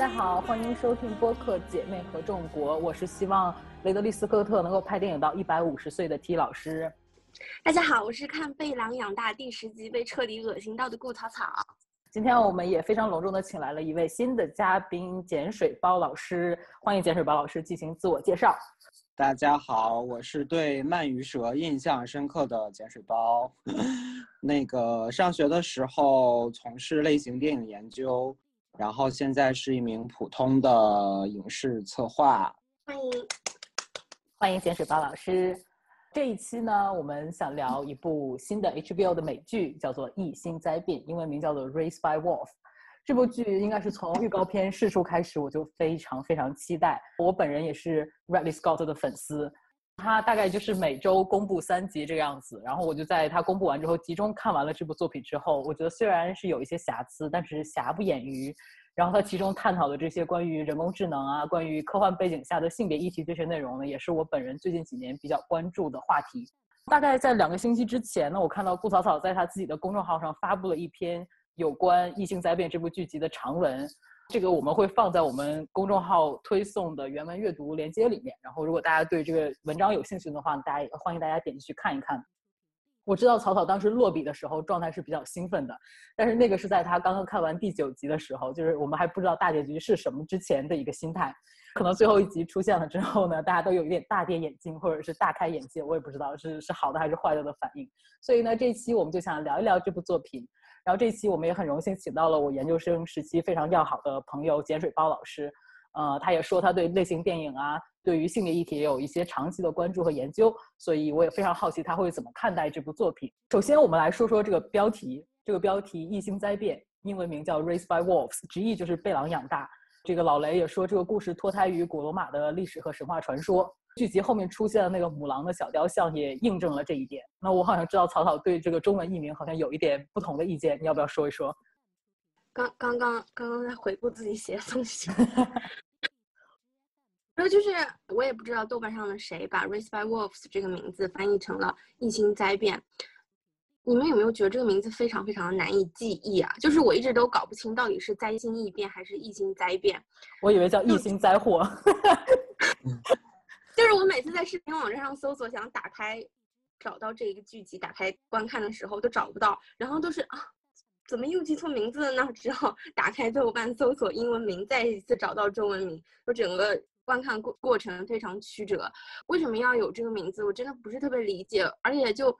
大家好，欢迎收听播客《姐妹合众国》，我是希望雷德利·斯科特能够拍电影到一百五十岁的 T 老师。大家好，我是看《被狼养大》第十集被彻底恶心到的顾草草。今天我们也非常隆重的请来了一位新的嘉宾碱水包老师，欢迎碱水包老师进行自我介绍。大家好，我是对鳗鱼蛇印象深刻的碱水包。那个上学的时候从事类型电影研究，然后现在是一名普通的影视策划。欢迎，欢迎咸水包老师。这一期呢，我们想聊一部新的 HBO 的美剧，叫做《异星灾变》，英文名叫做《Race by Wolf》。这部剧应该是从预告片释出开始，我就非常非常期待。我本人也是 Ridley Scott 的粉丝，他大概就是每周公布三集这个样子。然后我就在他公布完之后，集中看完了这部作品之后，我觉得虽然是有一些瑕疵，但是瑕不掩瑜。然后他其中探讨的这些关于人工智能啊，关于科幻背景下的性别议题这些内容呢，也是我本人最近几年比较关注的话题。大概在两个星期之前呢，我看到顾草草在他自己的公众号上发布了一篇有关《异星灾变》这部剧集的长文，这个我们会放在我们公众号推送的原文阅读链接里面。然后如果大家对这个文章有兴趣的话，大家也欢迎大家点进去看一看。我知道草草当时落笔的时候状态是比较兴奋的，但是那个是在他刚刚看完第九集的时候，就是我们还不知道大结局是什么之前的一个心态。可能最后一集出现了之后呢，大家都有一点大跌眼镜或者是大开眼界，我也不知道是是好的还是坏的的反应。所以呢，这期我们就想聊一聊这部作品。然后这一期我们也很荣幸请到了我研究生时期非常要好的朋友碱水包老师。呃，他也说他对类型电影啊，对于性别议题也有一些长期的关注和研究，所以我也非常好奇他会怎么看待这部作品。首先，我们来说说这个标题，这个标题《异星灾变》，英文名叫《Raised by Wolves》，直译就是被狼养大。这个老雷也说，这个故事脱胎于古罗马的历史和神话传说。剧集后面出现的那个母狼的小雕像也印证了这一点。那我好像知道草草对这个中文译名好像有一点不同的意见，你要不要说一说？刚刚刚刚刚在回顾自己写的东西，然后就是我也不知道豆瓣上的谁把《Race by Wolves》这个名字翻译成了“异星灾变”。你们有没有觉得这个名字非常非常的难以记忆啊？就是我一直都搞不清到底是灾星异变还是异星灾变。我以为叫异星灾祸。就是我每次在视频网站上搜索想打开找到这一个剧集打开观看的时候都找不到，然后都是啊。怎么又记错名字了呢？只好打开豆瓣搜索英文名，再一次找到中文名。就整个观看过过程非常曲折。为什么要有这个名字？我真的不是特别理解。而且就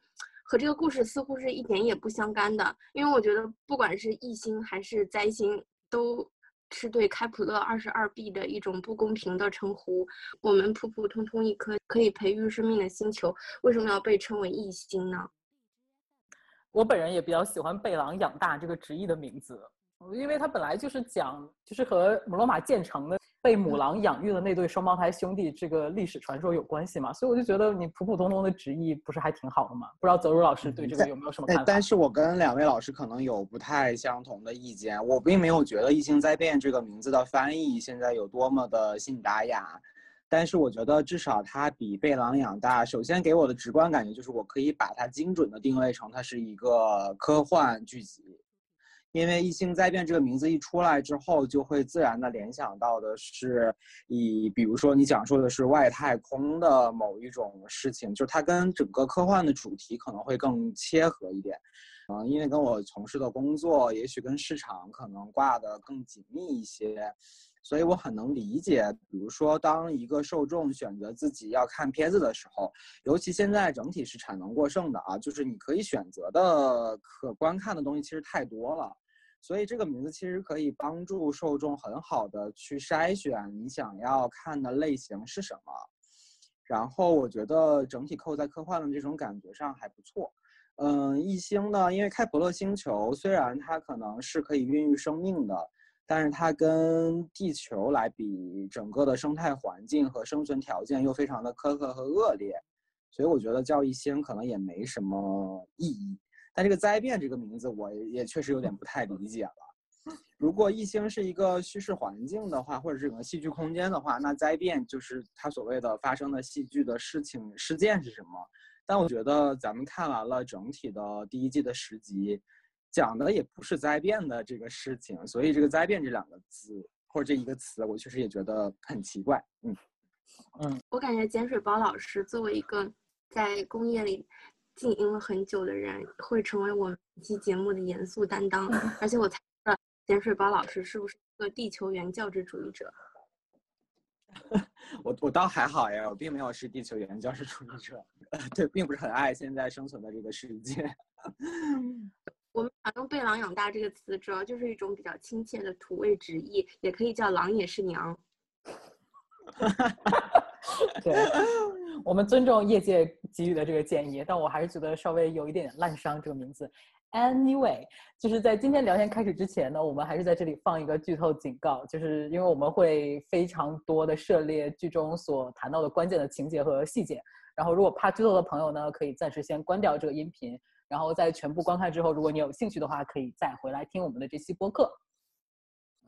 和这个故事似乎是一点也不相干的。因为我觉得不管是异星还是灾星，都是对开普勒二十二 b 的一种不公平的称呼。我们普普通通一颗可以培育生命的星球，为什么要被称为异星呢？我本人也比较喜欢“贝朗养大”这个直译的名字，因为它本来就是讲，就是和罗马建成的被母狼养育的那对双胞胎兄弟这个历史传说有关系嘛，所以我就觉得你普普通通的直译不是还挺好的吗？不知道泽如老师对这个有没有什么看法？但是我跟两位老师可能有不太相同的意见，我并没有觉得“异星灾变”这个名字的翻译现在有多么的信达雅。但是我觉得至少它比被狼养大，首先给我的直观感觉就是我可以把它精准的定位成它是一个科幻剧集，因为异星灾变这个名字一出来之后，就会自然的联想到的是以比如说你讲述的是外太空的某一种事情，就是它跟整个科幻的主题可能会更切合一点，嗯，因为跟我从事的工作也许跟市场可能挂的更紧密一些。所以我很能理解，比如说，当一个受众选择自己要看片子的时候，尤其现在整体是产能过剩的啊，就是你可以选择的可观看的东西其实太多了，所以这个名字其实可以帮助受众很好的去筛选你想要看的类型是什么。然后我觉得整体扣在科幻的这种感觉上还不错。嗯，异星呢，因为开普勒星球虽然它可能是可以孕育生命的。但是它跟地球来比，整个的生态环境和生存条件又非常的苛刻和恶劣，所以我觉得叫异星可能也没什么意义。但这个灾变这个名字，我也确实有点不太理解了。如果异星是一个叙事环境的话，或者是整个戏剧空间的话，那灾变就是它所谓的发生的戏剧的事情事件是什么？但我觉得咱们看完了整体的第一季的十集。讲的也不是灾变的这个事情，所以这个灾变这两个字或者这一个词，我确实也觉得很奇怪。嗯嗯，我感觉碱水包老师作为一个在工业里经营了很久的人，会成为我们期节目的严肃担当。而且我猜测碱水包老师是不是一个地球原教旨主义者？我我倒还好呀，我并没有是地球原教旨主义者，对，并不是很爱现在生存的这个世界。我们常用“被狼养大”这个词，主要就是一种比较亲切的土味直译，也可以叫“狼也是娘 ”。对，我们尊重业界给予的这个建议，但我还是觉得稍微有一点烂伤这个名字。Anyway，就是在今天聊天开始之前呢，我们还是在这里放一个剧透警告，就是因为我们会非常多的涉猎剧中所谈到的关键的情节和细节，然后如果怕剧透的朋友呢，可以暂时先关掉这个音频，然后在全部观看之后，如果你有兴趣的话，可以再回来听我们的这期播客。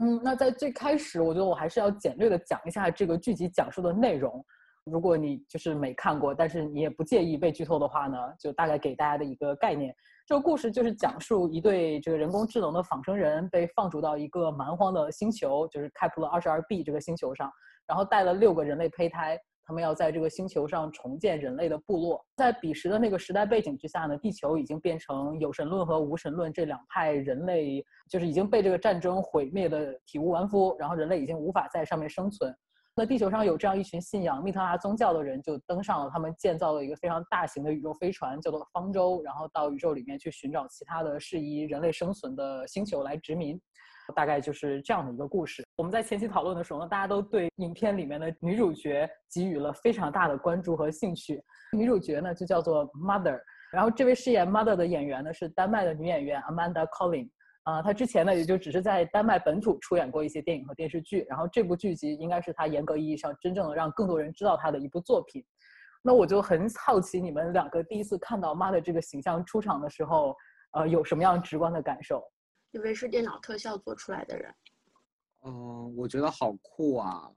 嗯，那在最开始，我觉得我还是要简略的讲一下这个剧集讲述的内容。如果你就是没看过，但是你也不介意被剧透的话呢，就大概给大家的一个概念。这个故事就是讲述一对这个人工智能的仿生人被放逐到一个蛮荒的星球，就是开普勒二十二 b 这个星球上，然后带了六个人类胚胎，他们要在这个星球上重建人类的部落。在彼时的那个时代背景之下呢，地球已经变成有神论和无神论这两派人类，就是已经被这个战争毁灭的体无完肤，然后人类已经无法在上面生存。那地球上有这样一群信仰密特拉宗教的人，就登上了他们建造了一个非常大型的宇宙飞船，叫做方舟，然后到宇宙里面去寻找其他的适宜人类生存的星球来殖民。大概就是这样的一个故事。我们在前期讨论的时候呢，大家都对影片里面的女主角给予了非常大的关注和兴趣。女主角呢就叫做 Mother，然后这位饰演 Mother 的演员呢是丹麦的女演员 Amanda Collin。啊，他之前呢也就只是在丹麦本土出演过一些电影和电视剧，然后这部剧集应该是他严格意义上真正的让更多人知道他的一部作品。那我就很好奇，你们两个第一次看到妈的这个形象出场的时候，呃，有什么样直观的感受？因为是电脑特效做出来的人。嗯，我觉得好酷啊，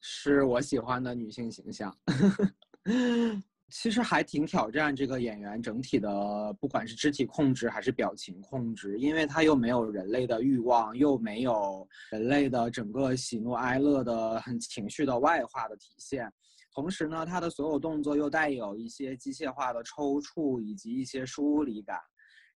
是我喜欢的女性形象。其实还挺挑战这个演员整体的，不管是肢体控制还是表情控制，因为他又没有人类的欲望，又没有人类的整个喜怒哀乐的很情绪的外化的体现。同时呢，他的所有动作又带有一些机械化的抽搐以及一些疏离感，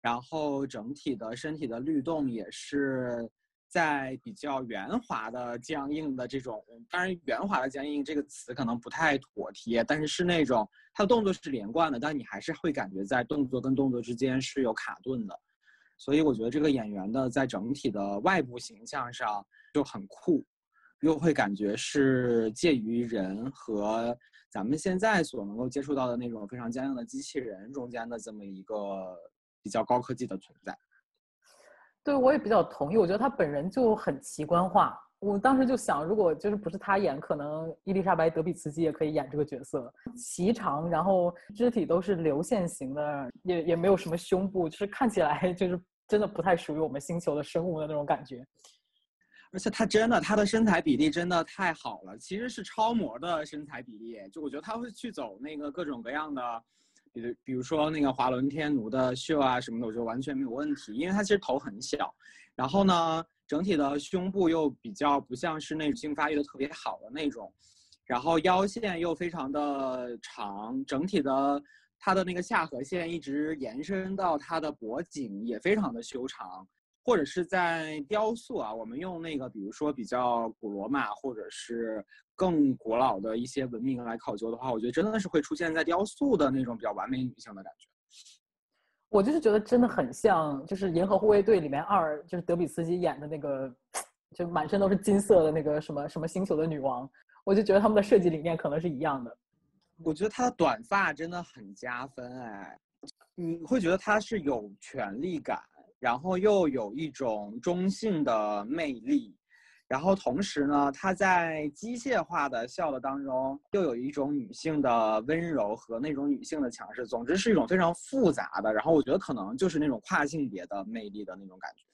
然后整体的身体的律动也是。在比较圆滑的僵硬的这种，当然圆滑的僵硬这个词可能不太妥帖，但是是那种它的动作是连贯的，但你还是会感觉在动作跟动作之间是有卡顿的，所以我觉得这个演员的在整体的外部形象上就很酷，又会感觉是介于人和咱们现在所能够接触到的那种非常僵硬的机器人中间的这么一个比较高科技的存在。对，我也比较同意。我觉得他本人就很奇观化。我当时就想，如果就是不是他演，可能伊丽莎白·德比茨基也可以演这个角色。齐长，然后肢体都是流线型的，也也没有什么胸部，就是看起来 就是真的不太属于我们星球的生物的那种感觉。而且他真的，他的身材比例真的太好了，其实是超模的身材比例。就我觉得他会去走那个各种各样的。比，比如说那个华伦天奴的秀啊什么的，我觉得完全没有问题，因为他其实头很小，然后呢，整体的胸部又比较不像是那种性发育的特别好的那种，然后腰线又非常的长，整体的他的那个下颌线一直延伸到他的脖颈，也非常的修长。或者是在雕塑啊，我们用那个，比如说比较古罗马或者是更古老的一些文明来考究的话，我觉得真的是会出现在雕塑的那种比较完美女性的感觉。我就是觉得真的很像，就是《银河护卫队》里面二，就是德比斯基演的那个，就满身都是金色的那个什么什么星球的女王。我就觉得他们的设计理念可能是一样的。我觉得她的短发真的很加分哎，你会觉得她是有权力感。然后又有一种中性的魅力，然后同时呢，她在机械化的笑的当中，又有一种女性的温柔和那种女性的强势。总之是一种非常复杂的。然后我觉得可能就是那种跨性别的魅力的那种感觉。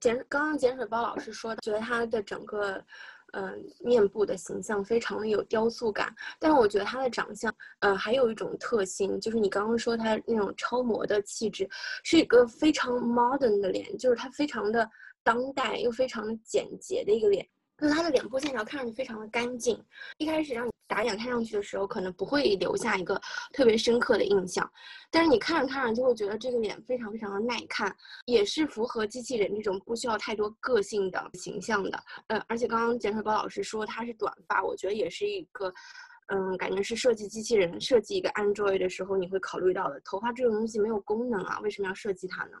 简刚刚简水包老师说，觉得她的整个。嗯，面部的形象非常的有雕塑感，但是我觉得他的长相，呃，还有一种特性，就是你刚刚说他那种超模的气质，是一个非常 modern 的脸，就是他非常的当代又非常简洁的一个脸。就是他的脸部线条看上去非常的干净。一开始让你打眼看上去的时候，可能不会留下一个特别深刻的印象，但是你看着看着就会觉得这个脸非常非常的耐看，也是符合机器人这种不需要太多个性的形象的。呃，而且刚刚简水宝老师说他是短发，我觉得也是一个，嗯，感觉是设计机器人设计一个 Android 的时候你会考虑到的。头发这种东西没有功能啊，为什么要设计它呢？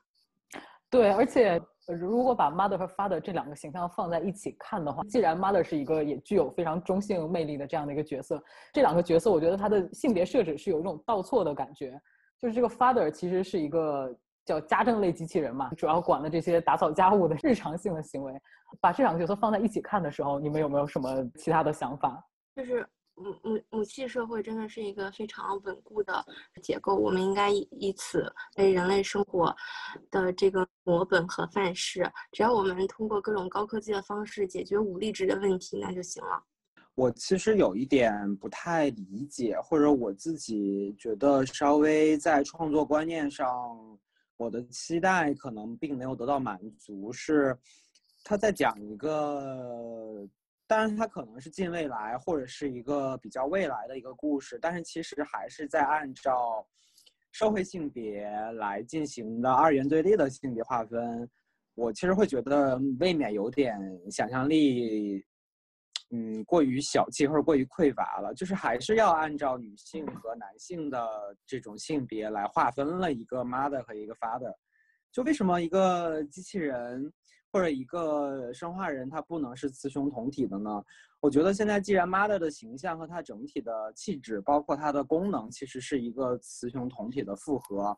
对，而且如果把 mother 和 father 这两个形象放在一起看的话，既然 mother 是一个也具有非常中性魅力的这样的一个角色，这两个角色我觉得他的性别设置是有一种倒错的感觉。就是这个 father 其实是一个叫家政类机器人嘛，主要管了这些打扫家务的日常性的行为。把这两个角色放在一起看的时候，你们有没有什么其他的想法？就是。母母母系社会真的是一个非常稳固的结构，我们应该以以此为人类生活的这个模本和范式。只要我们通过各种高科技的方式解决武力值的问题，那就行了。我其实有一点不太理解，或者我自己觉得稍微在创作观念上，我的期待可能并没有得到满足，是他在讲一个。当然，它可能是近未来或者是一个比较未来的一个故事，但是其实还是在按照社会性别来进行的二元对立的性别划分。我其实会觉得未免有点想象力，嗯，过于小气或者过于匮乏了。就是还是要按照女性和男性的这种性别来划分了一个 mother 和一个 father。就为什么一个机器人？或者一个生化人，他不能是雌雄同体的呢？我觉得现在既然 Mother 的形象和它整体的气质，包括它的功能，其实是一个雌雄同体的复合，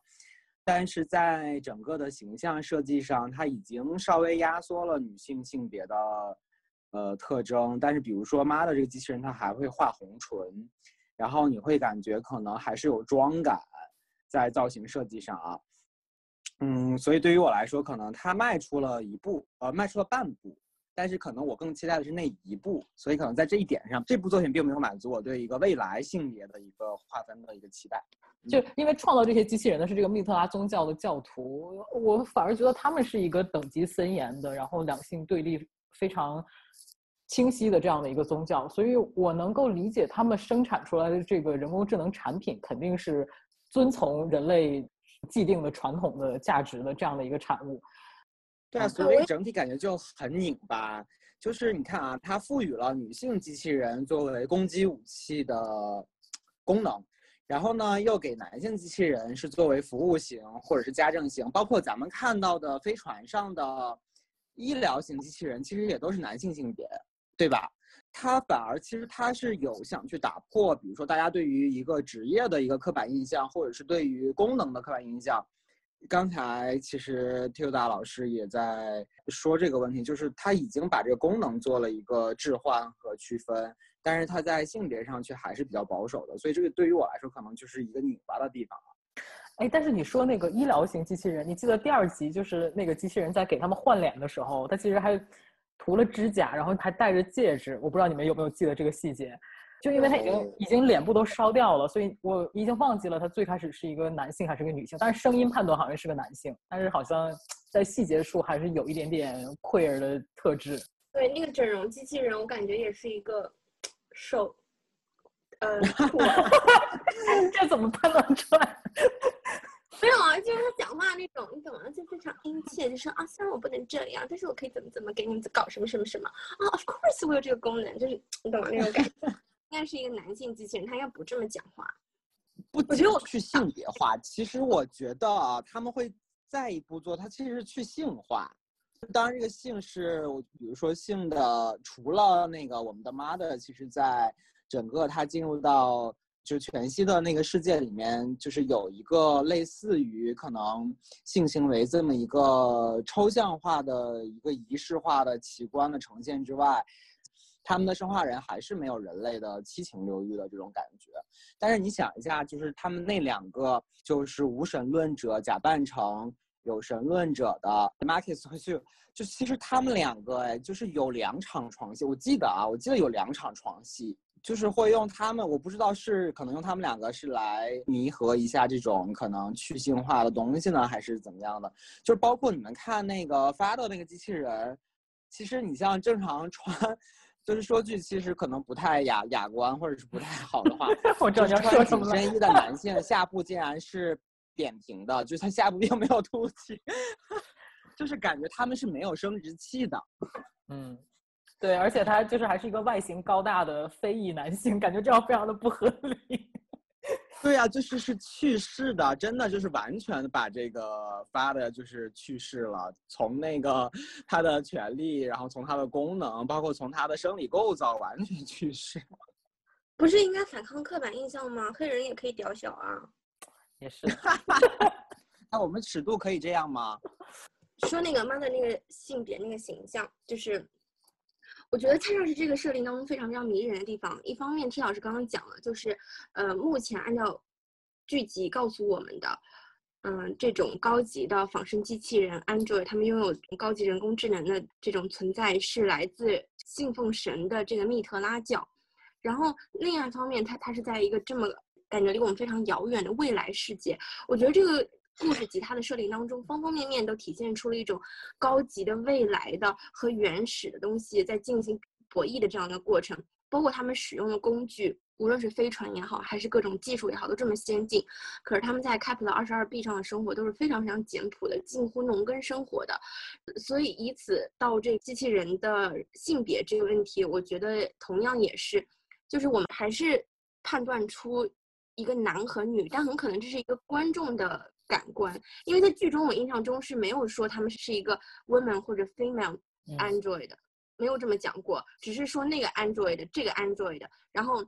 但是在整个的形象设计上，它已经稍微压缩了女性性别的呃特征。但是比如说 Mother 这个机器人，它还会画红唇，然后你会感觉可能还是有妆感在造型设计上啊。嗯，所以对于我来说，可能他迈出了一步，呃，迈出了半步，但是可能我更期待的是那一步。所以可能在这一点上，这部作品并没有满足我对一个未来性别的一个划分的一个期待。就因为创造这些机器人的是这个密特拉宗教的教徒，我反而觉得他们是一个等级森严的，然后两性对立非常清晰的这样的一个宗教。所以我能够理解他们生产出来的这个人工智能产品肯定是遵从人类。既定的传统的价值的这样的一个产物，对啊，所以整体感觉就很拧巴。就是你看啊，它赋予了女性机器人作为攻击武器的功能，然后呢，又给男性机器人是作为服务型或者是家政型，包括咱们看到的飞船上的医疗型机器人，其实也都是男性性别，对吧？它反而其实它是有想去打破，比如说大家对于一个职业的一个刻板印象，或者是对于功能的刻板印象。刚才其实 Tilda 老师也在说这个问题，就是他已经把这个功能做了一个置换和区分，但是他在性别上却还是比较保守的，所以这个对于我来说可能就是一个拧巴的地方哎，但是你说那个医疗型机器人，你记得第二集就是那个机器人在给他们换脸的时候，他其实还。涂了指甲，然后还戴着戒指，我不知道你们有没有记得这个细节。就因为他已经已经脸部都烧掉了，所以我已经忘记了他最开始是一个男性还是个女性。但是声音判断好像是个男性，但是好像在细节处还是有一点点 queer 的特质。对，那个整容机器人，我感觉也是一个瘦，呃，这怎么判断出来？没有啊，就是他讲话那种，你懂吗？就非常殷切，就说啊，虽然我不能这样，但是我可以怎么怎么给你们搞什么什么什么啊。Of course，我有这个功能，就是你懂吗？那种感觉。应该是一个男性机器人，他应该不这么讲话。不，我觉得我去性别化。其实我觉得啊，他们会再一步做，他其实是去性化。当然，这个性是，比如说性的，除了那个我们的 mother，其实在整个他进入到。就全息的那个世界里面，就是有一个类似于可能性行为这么一个抽象化的一个仪式化的奇观的呈现之外，他们的生化人还是没有人类的七情六欲的这种感觉。但是你想一下，就是他们那两个就是无神论者假扮成有神论者的 Marcus 和 Sue，就其实他们两个哎，就是有两场床戏，我记得啊，我记得有两场床戏。就是会用他们，我不知道是可能用他们两个是来弥合一下这种可能去性化的东西呢，还是怎么样的？就是包括你们看那个发的那个机器人，其实你像正常穿，就是说句其实可能不太雅雅观或者是不太好的话，我知道你要说穿什么了。紧身衣的男性下部竟然是扁平的，就是他下部并没有凸起，就是感觉他们是没有生殖器的。嗯，对，而且他就是还是一个外形高大的非裔男性，感觉这样非常的不合理。对呀、就是是去世的，真的就是完全把这个发的就是去世了，从那个他的权利，然后从他的功能，包括从他的生理构造，完全去世。不是应该反抗刻板印象吗？黑人也可以屌小啊。也是，那我们尺度可以这样吗？说那个妈的那个性别那个形象，就是我觉得恰恰是这个设定当中非常非常迷人的地方。一方面，T 老师刚刚讲了，就是呃，目前按照剧集告诉我们的，嗯、这种高级的仿生机器人 Android，他们拥有高级人工智能的这种存在，是来自信奉神的这个密特拉教。然后另外一方面，它它是在一个这么感觉离我们非常遥远的未来世界，我觉得这个故事及它的设定当中，方方面面都体现出了一种高级的未来的和原始的东西在进行博弈的这样的过程，包括他们使用的工具，无论是飞船也好，还是各种技术也好，都这么先进。可是他们在开普勒二十二 B 上的生活都是非常非常简朴的，近乎农耕生活的。所以以此到这机器人的性别这个问题，我觉得同样也是，就是我们还是判断出一个男和女，但很可能这是一个观众的感官，因为在剧中我印象中是没有说他们是一个 woman 或者 female 嗯 android 的，没有这么讲过，只是说那个 android 这个 android，然后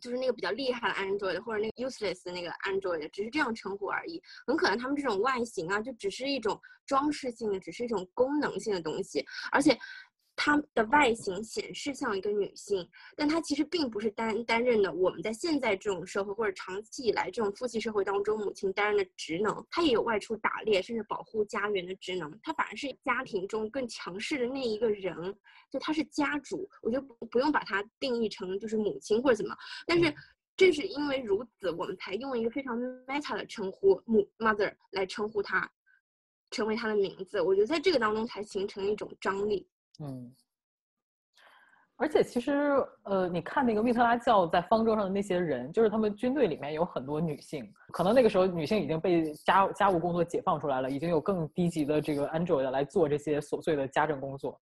就是那个比较厉害的 android 或者那个 useless 的那个 android，只是这样称呼而已。很可能他们这种外形啊，就只是一种装饰性的，只是一种功能性的东西，而且。它的外形显示像一个女性，但它其实并不是担担任的我们在现在这种社会或者长期以来这种父系社会当中母亲担任的职能，她也有外出打猎甚至保护家园的职能，她反而是家庭中更强势的那一个人，就她是家主，我觉得不不用把它定义成就是母亲或者怎么，但是。正是因为如此，我们才用一个非常 meta 的称呼母 mother 来称呼她，成为她的名字。我觉得在这个当中才形成一种张力。嗯，而且其实，呃，你看那个密特拉教在方舟上的那些人，就是他们军队里面有很多女性，可能那个时候女性已经被家家务工作解放出来了，已经有更低级的这个 android 来做这些琐碎的家政工作，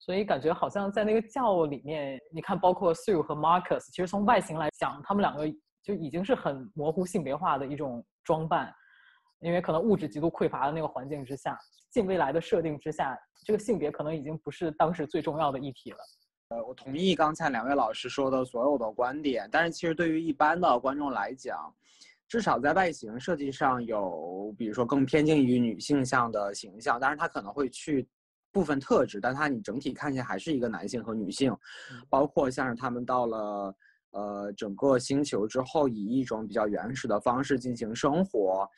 所以感觉好像在那个教里面，你看，包括 Sue 和 Marcus，其实从外形来讲，他们两个就已经是很模糊性别化的一种装扮，因为可能物质极度匮乏的那个环境之下，近未来的设定之下，这个性别可能已经不是当时最重要的议题了。呃，我同意刚才两位老师说的所有的观点，但是其实对于一般的观众来讲，至少在外形设计上有，比如说更偏近于女性向的形象，但是它可能会去部分特质，但它你整体看起来还是一个男性和女性，包括像是他们到了呃整个星球之后，以一种比较原始的方式进行生活，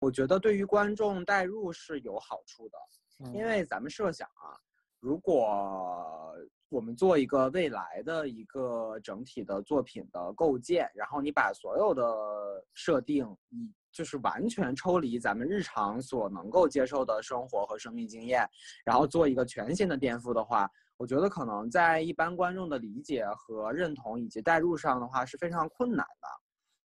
我觉得对于观众代入是有好处的。嗯因为咱们设想啊，如果我们做一个未来的一个整体的作品的构建，然后你把所有的设定以就是完全抽离咱们日常所能够接受的生活和生命经验，然后做一个全新的颠覆的话，我觉得可能在一般观众的理解和认同以及代入上的话是非常困难的。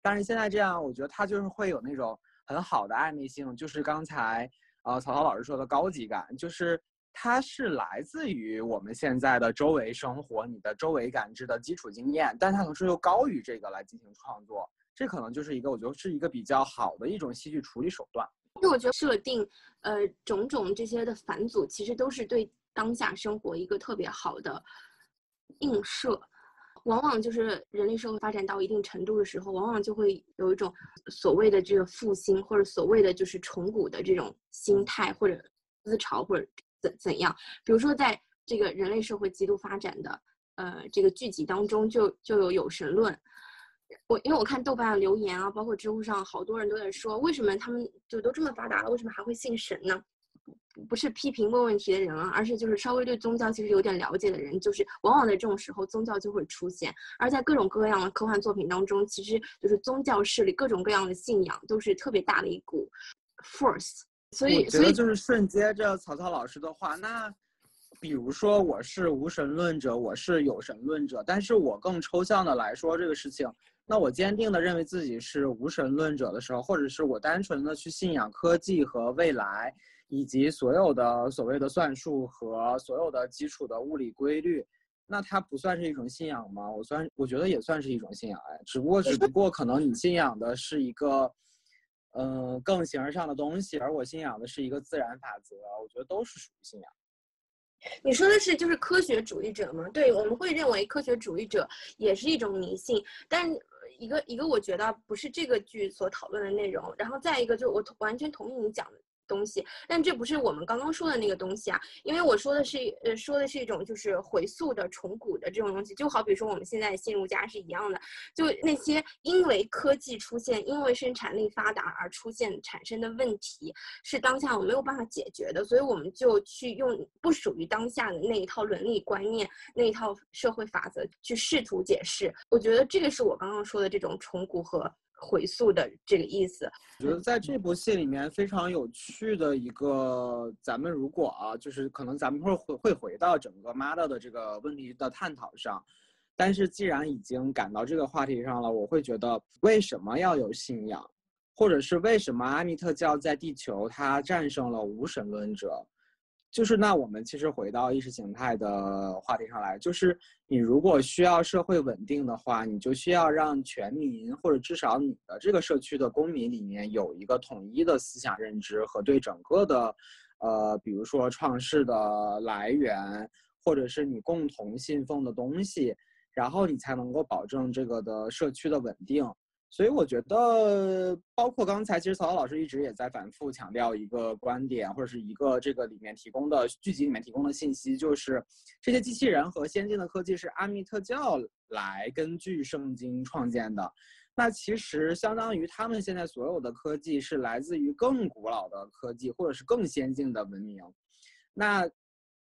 但是现在这样，我觉得它就是会有那种很好的暧昧性，就是刚才呃曹操老师说的高级感，就是它是来自于我们现在的周围生活、你的周围感知的基础经验，但它同时又高于这个来进行创作，这可能就是一个我觉得是一个比较好的一种戏剧处理手段。因为我觉得设定，呃，种种这些的返祖，其实都是对当下生活一个特别好的映射。往往就是人类社会发展到一定程度的时候，往往就会有一种所谓的这个复兴，或者所谓的就是重古的这种心态，或者思潮，或者怎怎样。比如说，在这个人类社会极度发展的呃这个剧集当中，就就有有神论。我因为我看豆瓣留言啊，包括知乎上好多人都在说，为什么他们就都这么发达了，为什么还会信神呢？不是批评问问题的人啊，而是就是稍微对宗教其实有点了解的人，就是往往在这种时候宗教就会出现。而在各种各样的科幻作品当中，其实就是宗教势力各种各样的信仰都是特别大的一股 force。所以，所以就是顺接着曹操老师的话，那比如说我是无神论者，我是有神论者，但是我更抽象的来说这个事情，那我坚定的认为自己是无神论者的时候，或者是我单纯的去信仰科技和未来，以及所有的所谓的算术和所有的基础的物理规律，那它不算是一种信仰吗？我算我觉得也算是一种信仰哎，只不过只不过可能你信仰的是一个。嗯，更形而上的东西，而我信仰的是一个自然法则，我觉得都是属于信仰。你说的是就是科学主义者吗？对，我们会认为科学主义者也是一种迷信，但一个一个我觉得不是这个剧所讨论的内容，然后再一个就是我完全同意你讲的。东西，但这不是我们刚刚说的那个东西啊，因为我说的是，呃，说的是一种就是回溯的、重古的这种东西，就好比说我们现在新儒家是一样的，就那些因为科技出现、因为生产力发达而出现产生的问题，是当下我没有办法解决的，所以我们就去用不属于当下的那一套伦理观念、那一套社会法则去试图解释。我觉得这个是我刚刚说的这种重古和。回溯的这个意思，我觉得在这部戏里面非常有趣的一个，咱们如果啊，就是可能咱们会会会回到整个 mother 的这个问题的探讨上，但是既然已经赶到这个话题上了，我会觉得为什么要有信仰，或者是为什么阿密特教在地球它战胜了无神论者？就是那我们其实回到意识形态的话题上来，就是你如果需要社会稳定的话，你就需要让全民或者至少你的这个社区的公民里面有一个统一的思想认知和对整个的，呃，比如说创世的来源，或者是你共同信奉的东西，然后你才能够保证这个的社区的稳定。所以我觉得，包括刚才，其实曹操老师一直也在反复强调一个观点，或者是一个这个里面提供的剧集里面提供的信息，就是这些机器人和先进的科技是阿密特教来根据圣经创建的。那其实相当于他们现在所有的科技是来自于更古老的科技，或者是更先进的文明。那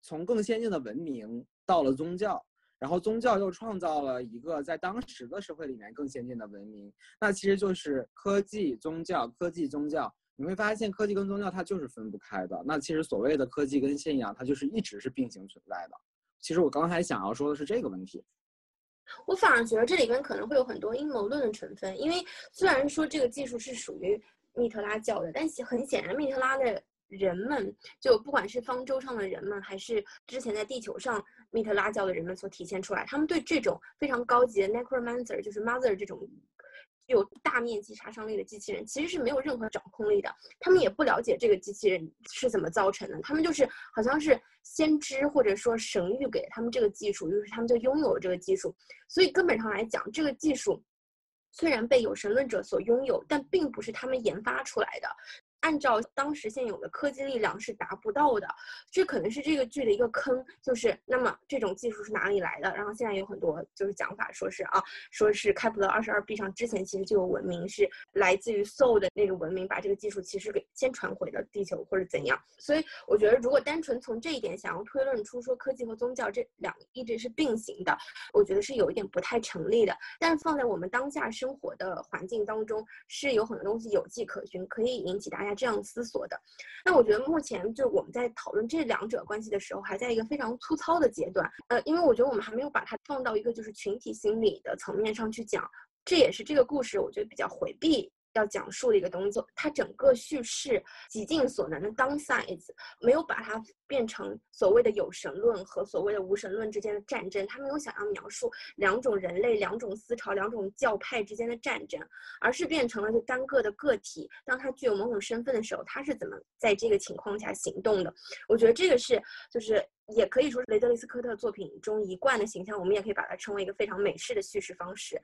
从更先进的文明到了宗教。然后宗教又创造了一个在当时的社会里面更先进的文明，那其实就是科技宗教，科技宗教。你会发现科技跟宗教它就是分不开的。那其实所谓的科技跟信仰，它就是一直是并行存在的。其实我刚才想要说的是这个问题。我反而觉得这里边可能会有很多阴谋论的成分，因为虽然说这个技术是属于密特拉教的，但很显然密特拉的。人们就不管是方舟上的人们，还是之前在地球上密特拉教的人们所体现出来，他们对这种非常高级的 necromancer，就是 mother 这种具有大面积杀伤力的机器人，其实是没有任何掌控力的。他们也不了解这个机器人是怎么造成的，他们就是好像是先知或者说神谕给他们这个技术，于是他们就拥有了这个技术。所以根本上来讲，这个技术虽然被有神论者所拥有，但并不是他们研发出来的。按照当时现有的科技力量是达不到的，这可能是这个剧的一个坑。就是那么这种技术是哪里来的？然后现在有很多就是讲法，说是啊，说是开普勒二十二 b 上之前其实就有文明是来自于 Soul 的那个文明，把这个技术其实给先传回了地球或者怎样。所以我觉得，如果单纯从这一点想要推论出说科技和宗教这两个一直是并行的，我觉得是有一点不太成立的。但是放在我们当下生活的环境当中，是有很多东西有迹可循，可以引起大家。这样思索的，那我觉得目前就我们在讨论这两者关系的时候，还在一个非常粗糙的阶段。呃，因为我觉得我们还没有把它放到一个就是群体心理的层面上去讲，这也是这个故事我觉得比较回避。要讲述的一个东西，它整个叙事极尽所能的 downsize，没有把它变成所谓的有神论和所谓的无神论之间的战争，他没有想要描述两种人类、两种思潮、两种教派之间的战争，而是变成了就单个的个体，当他具有某种身份的时候，他是怎么在这个情况下行动的？我觉得这个是就是也可以说是雷德利·斯科特作品中一贯的形象，我们也可以把它称为一个非常美式的叙事方式。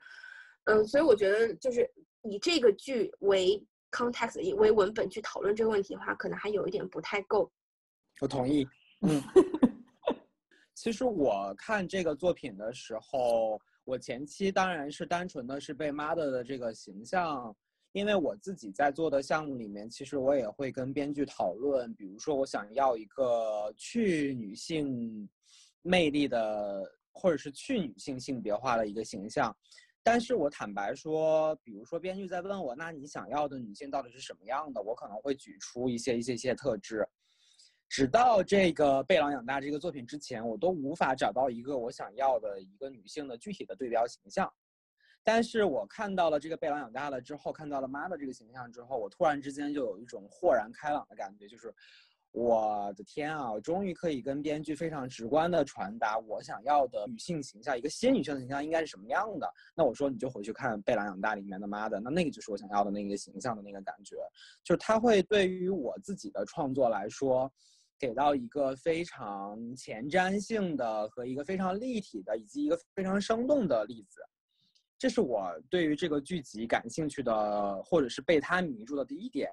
嗯，所以我觉得就是以这个剧为 context 以为文本去讨论这个问题的话，可能还有一点不太够。我同意。嗯，其实我看这个作品的时候，我前期当然是单纯的是被 mother 的这个形象，因为我自己在做的项目里面，其实我也会跟编剧讨论，比如说我想要一个去女性魅力的，或者是去女性性别化的一个形象。但是我坦白说，比如说编剧在问我，那你想要的女性到底是什么样的？我可能会举出一些一些一些特质。直到这个贝朗养大这个作品之前，我都无法找到一个我想要的一个女性的具体的对标形象。但是我看到了这个贝朗养大了之后，看到了妈的这个形象之后，我突然之间就有一种豁然开朗的感觉，就是我的天啊，我终于可以跟编剧非常直观的传达我想要的女性形象，一个新女性的形象应该是什么样的。那我说你就回去看《被狼养大》里面的妈的，那那个就是我想要的那个形象的那个感觉，就是它会对于我自己的创作来说。给到一个非常前瞻性的和一个非常立体的，以及一个非常生动的例子，这是我对于这个剧集感兴趣的，或者是被他迷住的第一点。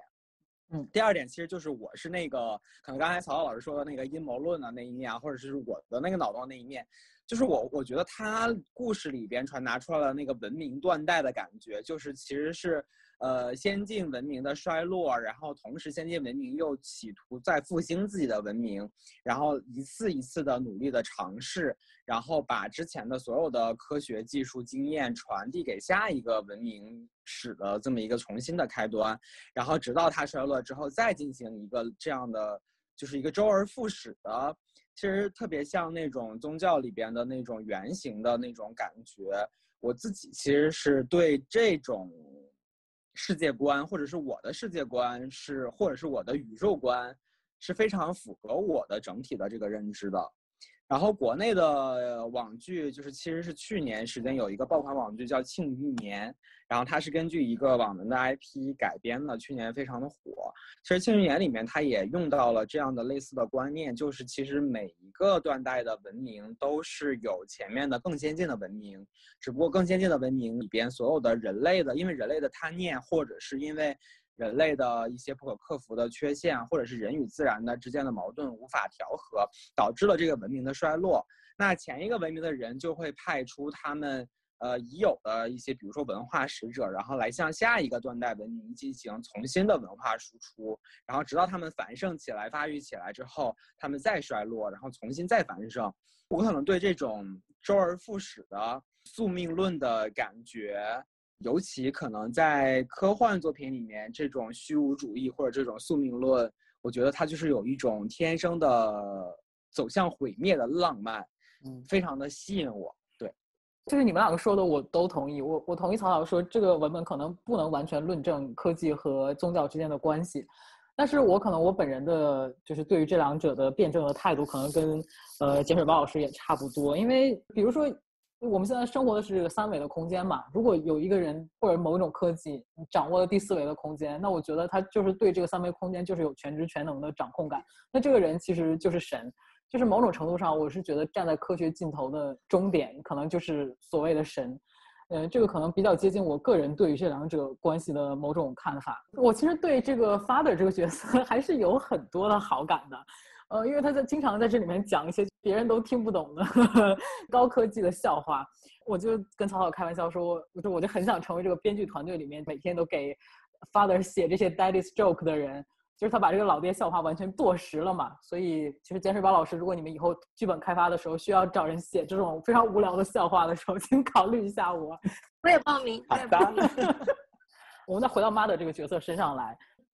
嗯，第二点其实就是我是那个可能刚才曹老师说的那个阴谋论的那一面，或者是我的那个脑洞那一面，就是我我觉得他故事里边传达出来的那个文明断代的感觉，就是其实是。呃，先进文明的衰落，然后同时先进文明又企图再复兴自己的文明，然后一次一次的努力的尝试，然后把之前的所有的科学技术经验传递给下一个文明史的这么一个重新的开端，然后直到它衰落之后再进行一个这样的，就是一个周而复始的，其实特别像那种宗教里边的那种圆形的那种感觉。我自己其实是对这种。世界观，或者是我的世界观是，或者是我的宇宙观，是非常符合我的整体的这个认知的。然后国内的网剧就是，其实是去年时间有一个爆款网剧叫《庆余年》，然后它是根据一个网文的 IP 改编的，去年非常的火。其实《庆余年》里面它也用到了这样的类似的观念，就是其实每一个断代的文明都是有前面的更先进的文明，只不过更先进的文明里边所有的人类的，因为人类的贪念，或者是因为。人类的一些不可克服的缺陷，或者是人与自然的之间的矛盾无法调和，导致了这个文明的衰落。那前一个文明的人就会派出他们呃已有的一些，比如说文化使者，然后来向下一个断代文明进行重新的文化输出，然后直到他们繁盛起来、发育起来之后，他们再衰落，然后重新再繁盛。我可能对这种周而复始的宿命论的感觉。尤其可能在科幻作品里面，这种虚无主义或者这种宿命论，我觉得它就是有一种天生的走向毁灭的浪漫，嗯，非常的吸引我。对，就是你们两个说的，我都同意。我我同意曹老师说，这个文本可能不能完全论证科技和宗教之间的关系，但是我可能我本人的就是对于这两者的辩证的态度，可能跟呃简水包老师也差不多。因为比如说。我们现在生活的是这个三维的空间嘛？如果有一个人或者某一种科技掌握了第四维的空间，那我觉得他就是对这个三维空间就是有全知全能的掌控感。那这个人其实就是神，就是某种程度上，我是觉得站在科学尽头的终点，可能就是所谓的神。嗯，这个可能比较接近我个人对于这两者关系的某种看法。我其实对这个 father 这个角色 还是有很多的好感的。呃，因为他在经常在这里面讲一些别人都听不懂的 高科技的笑话，我就跟曹操开玩笑说，我说我就很想成为这个编剧团队里面每天都给 father 写这些 daddy's joke 的人，就是他把这个老爹笑话完全坐实了嘛。所以，其实简水宝老师，如果你们以后剧本开发的时候需要找人写这种非常无聊的笑话的时候，请考虑一下我。我也报名。好的。我们再回到妈的这个角色身上来。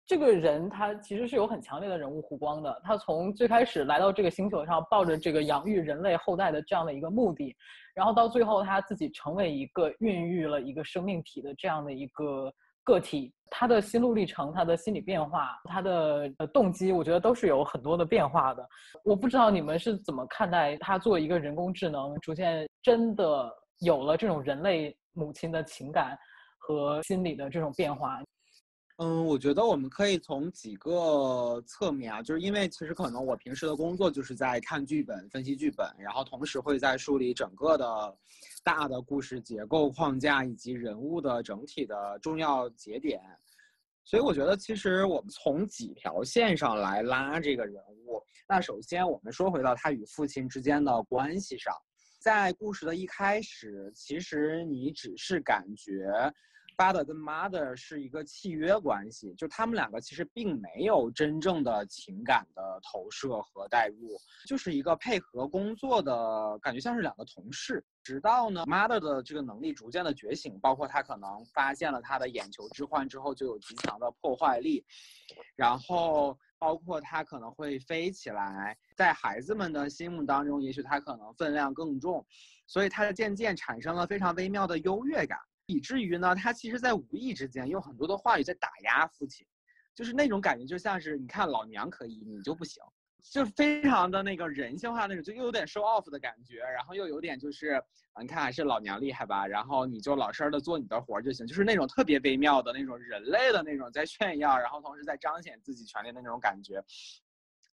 这个人他其实是有很强烈的人物弧光的。他从最开始来到这个星球上，抱着这个养育人类后代的这样的一个目的，然后到最后他自己成为一个孕育了一个生命体的这样的一个个体，他的心路历程、他的心理变化、他的动机，我觉得都是有很多的变化的。我不知道你们是怎么看待他作为一个人工智能，逐渐真的有了这种人类母亲的情感和心理的这种变化。嗯，我觉得我们可以从几个侧面啊，就是因为其实可能我平时的工作就是在看剧本、分析剧本，然后同时会在梳理整个的大的故事结构框架以及人物的整体的重要节点，所以我觉得其实我们从几条线上来拉这个人物。那首先我们说回到他与父亲之间的关系上，在故事的一开始，其实你只是感觉。Father 跟 mother 是一个契约关系，就他们两个其实并没有真正的情感的投射和代入，就是一个配合工作的感觉，像是两个同事。直到呢，mother 的这个能力逐渐的觉醒，包括他可能发现了他的眼球置换之后就有极强的破坏力，然后包括他可能会飞起来，在孩子们的心目当中，也许他可能分量更重，所以它渐渐产生了非常微妙的优越感，以至于呢，他其实在无意之间用很多的话语在打压父亲，就是那种感觉，就像是你看老娘可以，你就不行。就非常的那个人性化那种，就又有点 show off 的感觉，然后又有点就是，你看还是老娘厉害吧，然后你就老实的做你的活儿就行，就是那种特别微妙的那种人类的那种在炫耀，然后同时在彰显自己权利的那种感觉。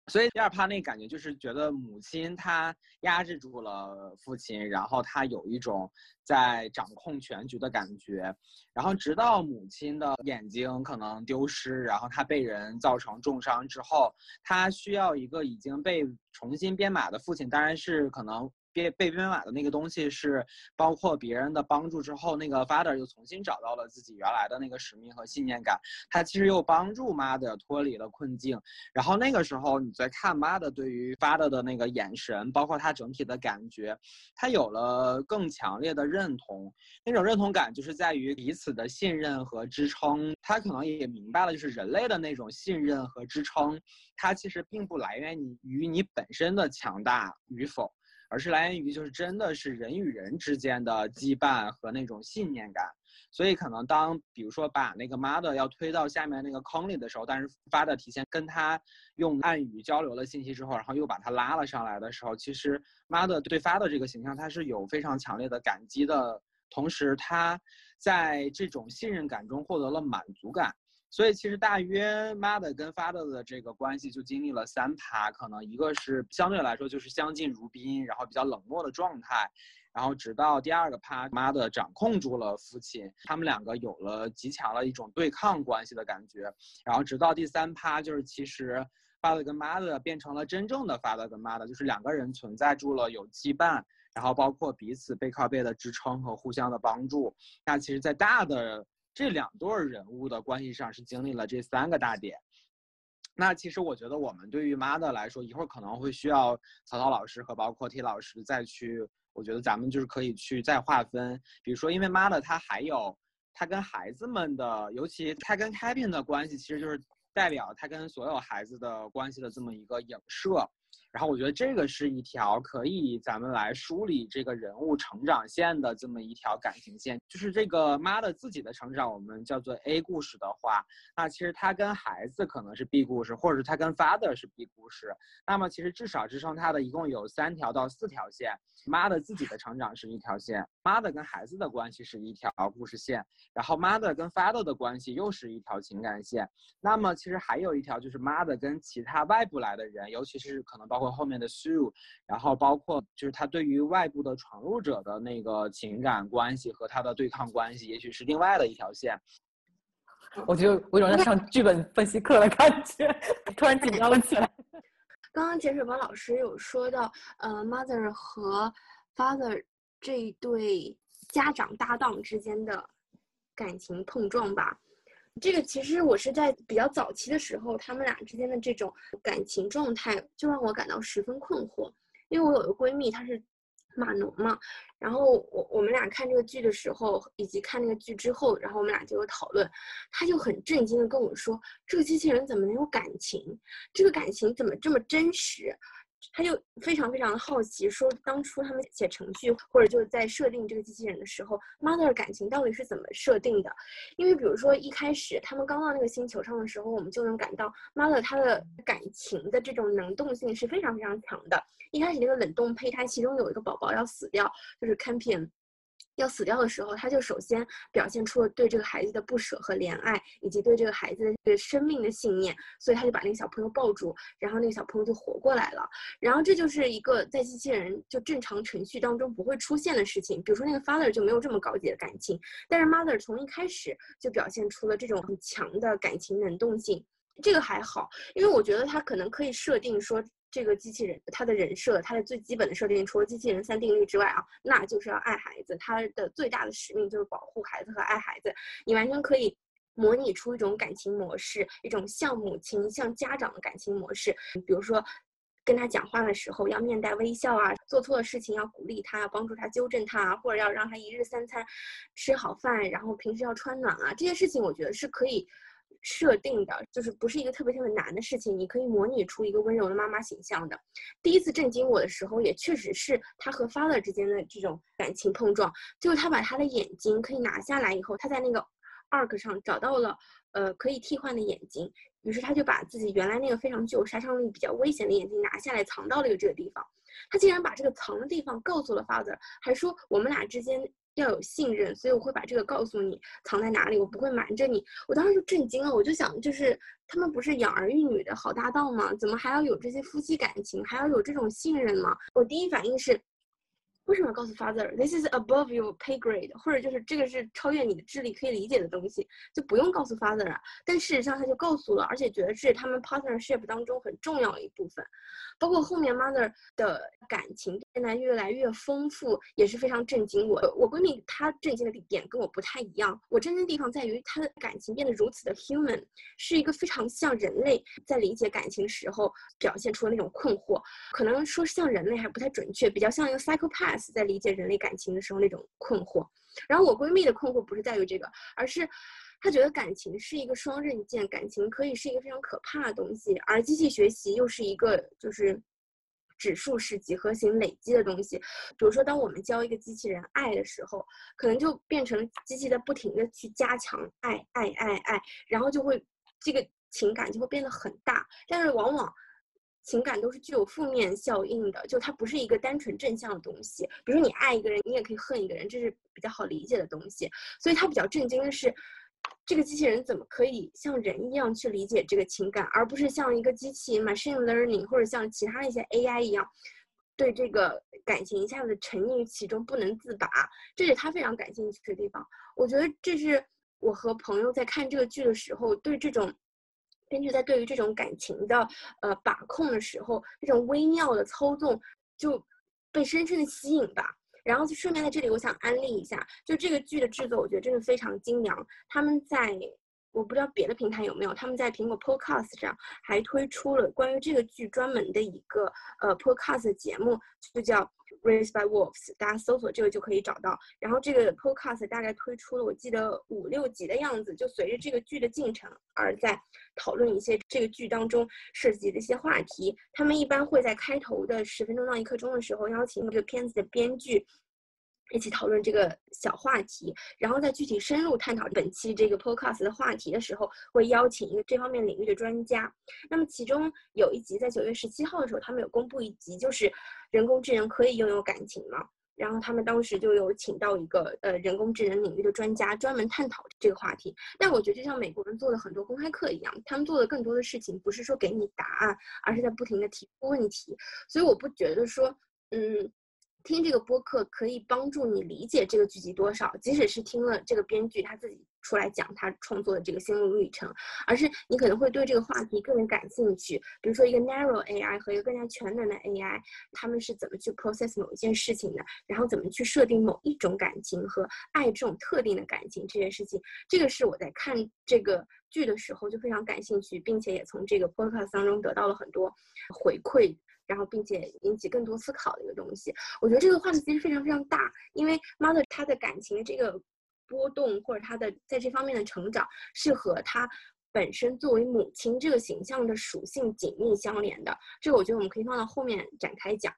所以第二趴那感觉就是觉得母亲她压制住了父亲，然后她有一种在掌控全局的感觉，然后直到母亲的眼睛可能丢失，然后她被人造成重伤之后，她需要一个已经被重新编码的父亲，当然是可能。被被编码的那个东西是包括别人的帮助之后，那个 father 又重新找到了自己原来的那个使命和信念感，他其实又帮助 mother 脱离了困境。然后那个时候你在看 mother 对于 father 的那个眼神，包括他整体的感觉，他有了更强烈的认同。那种认同感就是在于彼此的信任和支撑。他可能也明白了，就是人类的那种信任和支撑，它其实并不来源于你本身的强大与否。而是来源于就是真的是人与人之间的羁绊和那种信念感，所以可能当比如说把那个 mother 要推到下面那个坑里的时候，但是 father 提前跟他用暗语交流了信息之后，然后又把他拉了上来的时候，其实 mother 对 father 这个形象他是有非常强烈的感激的，同时他在这种信任感中获得了满足感。所以其实大约 mother 跟 father 的这个关系就经历了三趴，可能一个是相对来说就是相敬如宾，然后比较冷漠的状态，然后直到第二个趴，mother 掌控住了父亲，他们两个有了极强的一种对抗关系的感觉，然后直到第三趴，就是其实 father 跟 mother 变成了真正的 father 跟 mother，就是两个人存在住了有羁绊，然后包括彼此背靠背的支撑和互相的帮助。那其实，在大的这两对人物的关系上是经历了这三个大点，那其实我觉得我们对于妈的来说，一会儿可能会需要曹操老师和包括 T 老师再去，我觉得咱们就是可以去再划分，比如说因为妈的她还有她跟孩子们的，尤其她跟 Kevin 的关系，其实就是代表她跟所有孩子的关系的这么一个影射。然后我觉得这个是一条可以咱们来梳理这个人物成长线的这么一条感情线，就是这个妈的自己的成长，我们叫做 A 故事的话，那其实他跟孩子可能是 B 故事，或者是他跟 father 是 B 故事。那么其实至少支撑他的一共有三条到四条线，妈的自己的成长是一条线，妈的跟孩子的关系是一条故事线，然后妈的跟 father 的关系又是一条情感线。那么其实还有一条就是妈的跟其他外部来的人，尤其是可能包括。后面的 Sue，然后包括就是他对于外部的闯入者的那个情感关系和他的对抗关系，也许是另外的一条线。我觉得我有种在上剧本分析课的感觉，突然紧张了起来。刚刚简水宝老师有说到，呃，Mother 和 Father 这一对家长搭档之间的感情碰撞吧。这个其实我是在比较早期的时候，他们俩之间的这种感情状态就让我感到十分困惑。因为我有个闺蜜，她是码农嘛，然后我我们俩看这个剧的时候，以及看那个剧之后，然后我们俩就有讨论，她就很震惊的跟我说：“这个机器人怎么能有感情？这个感情怎么这么真实？”他就非常非常的好奇，说当初他们写程序或者就是在设定这个机器人的时候，mother 感情到底是怎么设定的？因为比如说一开始他们刚到那个星球上的时候，我们就能感到 mother 她的感情的这种能动性是非常非常强的。一开始那个冷冻胚胎其中有一个宝宝要死掉，就是 Campion。要死掉的时候，他就首先表现出了对这个孩子的不舍和怜爱，以及对这个孩子的这个生命的信念，所以他就把那个小朋友抱住，然后那个小朋友就活过来了。然后这就是一个在机器人就正常程序当中不会出现的事情。比如说那个 father 就没有这么高级的感情，但是 mother 从一开始就表现出了这种很强的感情能动性，这个还好，因为我觉得他可能可以设定说。这个机器人，它的人设，它的最基本的设定，除了机器人三定律之外啊，那就是要爱孩子。它的最大的使命就是保护孩子和爱孩子。你完全可以模拟出一种感情模式，一种像母亲、像家长的感情模式。比如说，跟他讲话的时候要面带微笑啊，做错的事情要鼓励他，要帮助他纠正他啊，或者要让他一日三餐吃好饭，然后平时要穿暖啊，这些事情我觉得是可以。设定的，就是不是一个特别特别难的事情，你可以模拟出一个温柔的妈妈形象的。第一次震惊我的时候，也确实是他和 father 之间的这种感情碰撞，就是他把他的眼睛可以拿下来以后，他在那个 arc 上找到了呃可以替换的眼睛，于是他就把自己原来那个非常具有杀伤力、比较危险的眼睛拿下来，藏到了这个地方。他竟然把这个藏的地方告诉了 father，还说我们俩之间。要有信任，所以我会把这个告诉你藏在哪里，我不会瞒着你。我当时就震惊了，我就想，就是他们不是养儿育女的好搭档吗？怎么还要有这些夫妻感情，还要有这种信任吗？我第一反应是。为什么要告诉 father？This is above your pay grade，或者就是这个是超越你的智力可以理解的东西，就不用告诉 father 啊。但事实上他就告诉了，而且觉得这是他们 partnership 当中很重要的一部分。包括后面 mother 的感情变得越来越丰富，也是非常震惊我。我闺蜜她震惊的点跟我不太一样，我震惊的地方在于她的感情变得如此的 human，是一个非常像人类在理解感情时候表现出的那种困惑。可能说像人类还不太准确，比较像一个 psychopath。在理解人类感情的时候那种困惑，然后我闺蜜的困惑不是在于这个，而是她觉得感情是一个双刃剑，感情可以是一个非常可怕的东西，而机器学习又是一个就是指数式几何型累积的东西。比如说，当我们教一个机器人爱的时候，可能就变成机器在不停的去加强爱爱爱爱，然后就会这个情感就会变得很大，但是往往。情感都是具有负面效应的，就它不是一个单纯正向的东西。比如你爱一个人，你也可以恨一个人，这是比较好理解的东西。所以他比较震惊的是，这个机器人怎么可以像人一样去理解这个情感，而不是像一个机器 machine learning 或者像其他一些 AI 一样，对这个感情一下子沉溺于其中不能自拔。这是他非常感兴趣的地方。我觉得这是我和朋友在看这个剧的时候对这种。编剧在对于这种感情的呃把控的时候，这种微妙的操纵就被深深的吸引吧。然后就顺便在这里，我想安利一下，就这个剧的制作，我觉得真的非常精良。他们在我不知道别的平台有没有，他们在苹果 Podcast 上还推出了关于这个剧专门的一个呃 Podcast 节目，就叫。Raised by Wolves，大家搜索这个就可以找到。然后这个 Podcast 大概推出了，我记得五六集的样子，就随着这个剧的进程而在讨论一些这个剧当中涉及的一些话题。他们一般会在开头的十分钟到一刻钟的时候邀请这个片子的编剧。一起讨论这个小话题，然后在具体深入探讨本期这个 podcast 的话题的时候，会邀请一个这方面领域的专家。那么其中有一集在九月十七号的时候，他们有公布一集，就是人工智能可以拥有感情吗？然后他们当时就有请到一个呃人工智能领域的专家，专门探讨这个话题。但我觉得就像美国人做的很多公开课一样，他们做的更多的事情不是说给你答案，而是在不停的提出问题。所以我不觉得说，嗯。听这个播客可以帮助你理解这个剧集多少，即使是听了这个编剧他自己出来讲他创作的这个心路历程，而是你可能会对这个话题更感兴趣。比如说一个 narrow AI 和一个更加全能的 AI，他们是怎么去 process 某一件事情的，然后怎么去设定某一种感情和爱这种特定的感情这件事情，这个是我在看这个剧的时候就非常感兴趣，并且也从这个 podcast 当中得到了很多回馈。然后，并且引起更多思考的一个东西，我觉得这个话题其实非常非常大，因为 mother 她的感情这个波动，或者她的在这方面的成长，是和她本身作为母亲这个形象的属性紧密相连的。这个我觉得我们可以放到后面展开讲。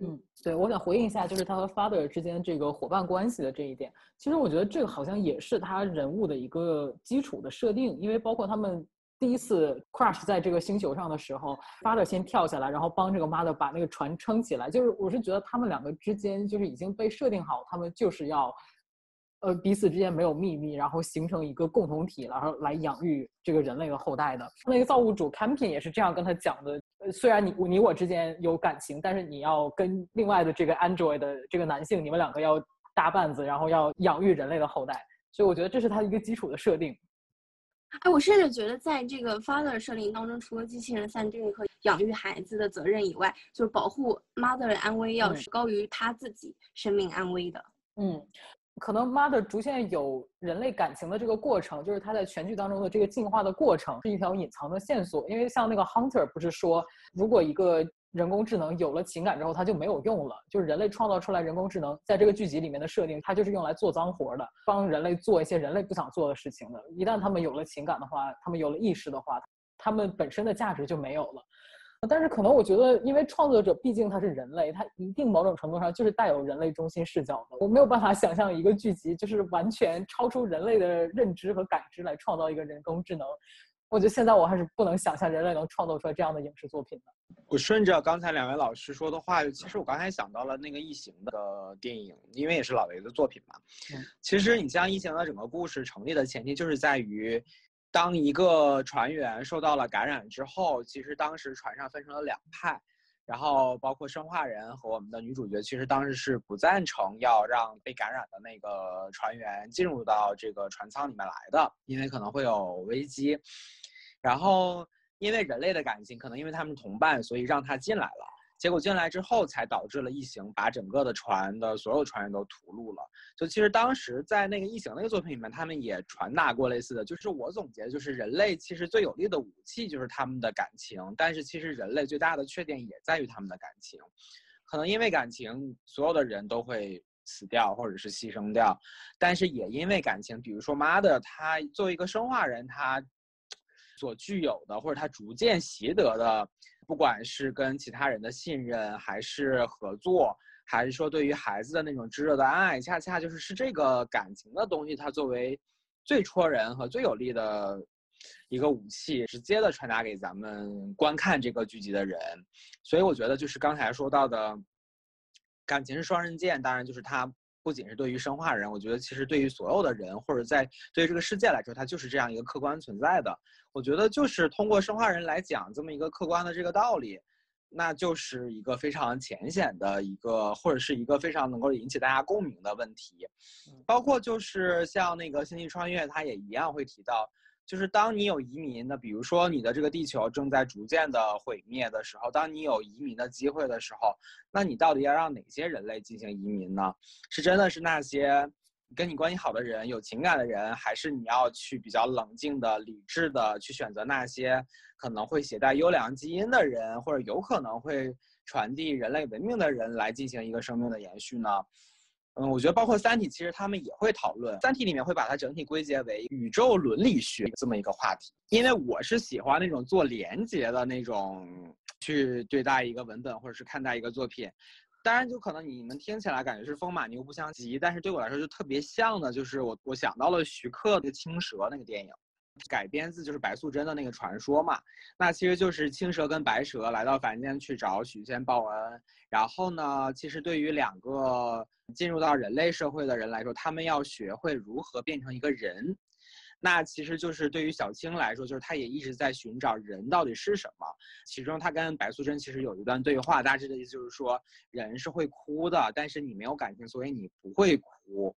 嗯，对，我想回应一下，就是他和 father 之间这个伙伴关系的这一点。其实我觉得这个好像也是他人物的一个基础的设定，因为包括他们。第一次 crash 在这个星球上的时候，father 先跳下来，然后帮这个 mother 把那个船撑起来。就是我是觉得他们两个之间就是已经被设定好，他们就是要，呃，彼此之间没有秘密，然后形成一个共同体，然后来养育这个人类的后代的。那个造物主 Campin 也是这样跟他讲的。呃，虽然你你我之间有感情，但是你要跟另外的这个 android 的这个男性，你们两个要搭伴子，然后要养育人类的后代。所以我觉得这是他一个基础的设定。哎，我甚至觉得，在这个 father 设定当中，除了机器人三定和养育孩子的责任以外，就是保护 mother 的安危要是高于他自己生命安危的。嗯，可能 mother 逐渐有人类感情的这个过程，就是他在全剧当中的这个进化的过程，是一条隐藏的线索。因为像那个 hunter 不是说，如果一个人工智能有了情感之后，它就没有用了。就是人类创造出来人工智能，在这个剧集里面的设定，它就是用来做脏活的，帮人类做一些人类不想做的事情的。一旦他们有了情感的话，他们有了意识的话，他们本身的价值就没有了。但是可能我觉得，因为创作者毕竟他是人类，他一定某种程度上就是带有人类中心视角的。我没有办法想象一个剧集就是完全超出人类的认知和感知来创造一个人工智能。我觉得现在我还是不能想象人类能创作出来这样的影视作品的。我顺着刚才两位老师说的话，其实我刚才想到了那个《异形》的电影，因为也是老雷的作品嘛。其实你像《异形》的整个故事成立的前提，就是在于，当一个船员受到了感染之后，其实当时船上分成了两派，然后包括生化人和我们的女主角，其实当时是不赞成要让被感染的那个船员进入到这个船舱里面来的，因为可能会有危机。然后，因为人类的感情，可能因为他们同伴，所以让他进来了。结果进来之后，才导致了异形把整个的船的所有船员都屠戮了。就其实当时在那个异形那个作品里面，他们也传达过类似的，就是我总结，就是人类其实最有力的武器就是他们的感情，但是其实人类最大的缺点也在于他们的感情。可能因为感情，所有的人都会死掉或者是牺牲掉，但是也因为感情，比如说妈的，他作为一个生化人，他。所具有的，或者他逐渐习得的，不管是跟其他人的信任，还是合作，还是说对于孩子的那种炙热的爱，恰恰就是是这个感情的东西，它作为最戳人和最有力的一个武器，直接的传达给咱们观看这个剧集的人。所以我觉得，就是刚才说到的，感情是双刃剑，当然就是它。不仅是对于生化人，我觉得其实对于所有的人，或者在对于这个世界来说，它就是这样一个客观存在的。我觉得就是通过生化人来讲这么一个客观的这个道理，那就是一个非常浅显的一个，或者是一个非常能够引起大家共鸣的问题。包括就是像那个星际穿越，它也一样会提到。就是当你有移民的，比如说你的这个地球正在逐渐的毁灭的时候，当你有移民的机会的时候，那你到底要让哪些人类进行移民呢？是真的是那些跟你关系好的人、有情感的人，还是你要去比较冷静的、理智的去选择那些可能会携带优良基因的人，或者有可能会传递人类文明的人来进行一个生命的延续呢？嗯，我觉得包括《三体》，其实他们也会讨论，《三体》里面会把它整体归结为宇宙伦理学这么一个话题。因为我是喜欢那种做连接的那种去对待一个文本或者是看待一个作品。当然，就可能你们听起来感觉是风马牛不相及，但是对我来说就特别像的，就是我我想到了徐克的《青蛇》那个电影。改编自就是白素贞的那个传说嘛，那其实就是青蛇跟白蛇来到凡间去找许仙报恩，然后呢，其实对于两个进入到人类社会的人来说，他们要学会如何变成一个人。那其实就是对于小青来说，就是她也一直在寻找人到底是什么。其中她跟白素贞其实有一段对话，大致的意思就是说，人是会哭的，但是你没有感情，所以你不会哭。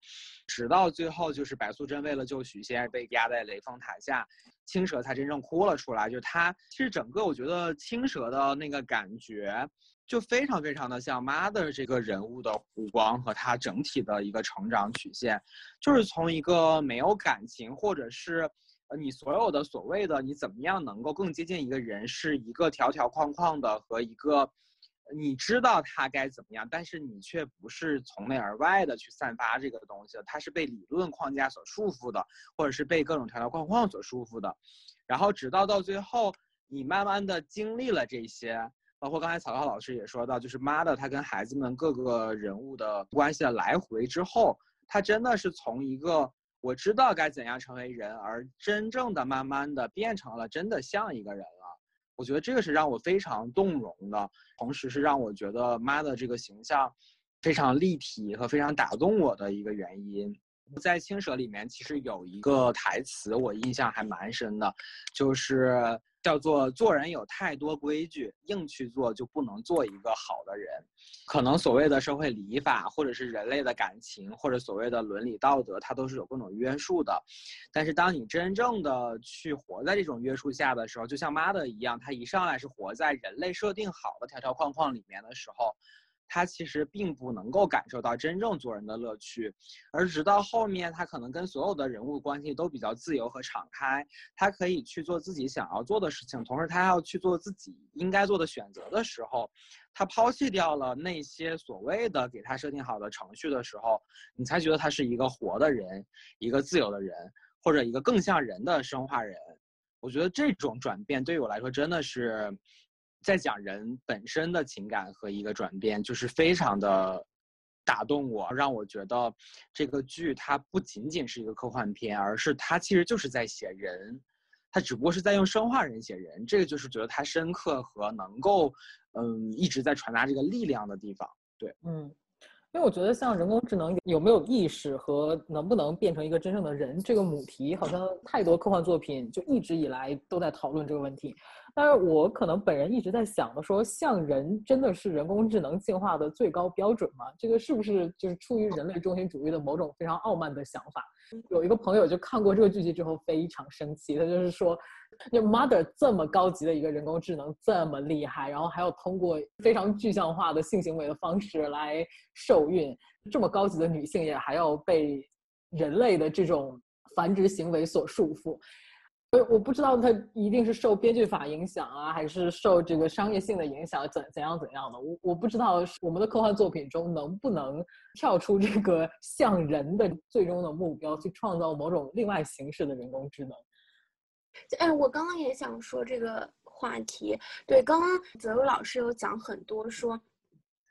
直到最后，就是白素贞为了救许仙被压在雷峰塔下，青蛇才真正哭了出来。就是他其实整个我觉得青蛇的那个感觉。就非常非常的像妈的这个人物的弧光和他整体的一个成长曲线，就是从一个没有感情，或者是，呃，你所有的所谓的你怎么样能够更接近一个人，是一个条条框框的和一个，你知道他该怎么样，但是你却不是从内而外的去散发这个东西，它是被理论框架所束缚的，或者是被各种条条框框所束缚的，然后直到到最后，你慢慢的经历了这些。包括刚才曹操老师也说到，就是妈的，他跟孩子们各个人物的关系的来回之后，他真的是从一个我知道该怎样成为人，而真正的慢慢的变成了真的像一个人了。我觉得这个是让我非常动容的，同时是让我觉得妈的这个形象非常立体和非常打动我的一个原因。在青蛇里面，其实有一个台词我印象还蛮深的，就是。叫做做人有太多规矩，硬去做就不能做一个好的人。可能所谓的社会礼法，或者是人类的感情，或者所谓的伦理道德，它都是有各种约束的。但是当你真正的去活在这种约束下的时候，就像妈的一样，他一上来是活在人类设定好的条条框框里面的时候，他其实并不能够感受到真正做人的乐趣，而直到后面，他可能跟所有的人物关系都比较自由和敞开，他可以去做自己想要做的事情，同时他要去做自己应该做的选择的时候，他抛弃掉了那些所谓的给他设定好的程序的时候，你才觉得他是一个活的人，一个自由的人，或者一个更像人的生化人。我觉得这种转变对于我来说真的是。在讲人本身的情感和一个转变，就是非常的打动我，让我觉得这个剧它不仅仅是一个科幻片，而是它其实就是在写人，它只不过是在用生化人写人，这个就是觉得它深刻和能够，嗯，一直在传达这个力量的地方。对，嗯。因为我觉得，像人工智能有没有意识和能不能变成一个真正的人这个母题，好像太多科幻作品就一直以来都在讨论这个问题。但是我可能本人一直在想的说，像人真的是人工智能进化的最高标准吗？这个是不是就是出于人类中心主义的某种非常傲慢的想法？有一个朋友就看过这个剧集之后非常生气，他就是说，就 Mother 这么高级的一个人工智能这么厉害，然后还要通过非常具象化的性行为的方式来受孕，这么高级的女性也还要被人类的这种繁殖行为所束缚。我不知道它一定是受编剧法影响啊，还是受这个商业性的影响，怎怎样怎样的？我我不知道我们的科幻作品中能不能跳出这个像人的最终的目标，去创造某种另外形式的人工智能。哎，我刚刚也想说这个话题。对，刚刚泽如老师有讲很多，说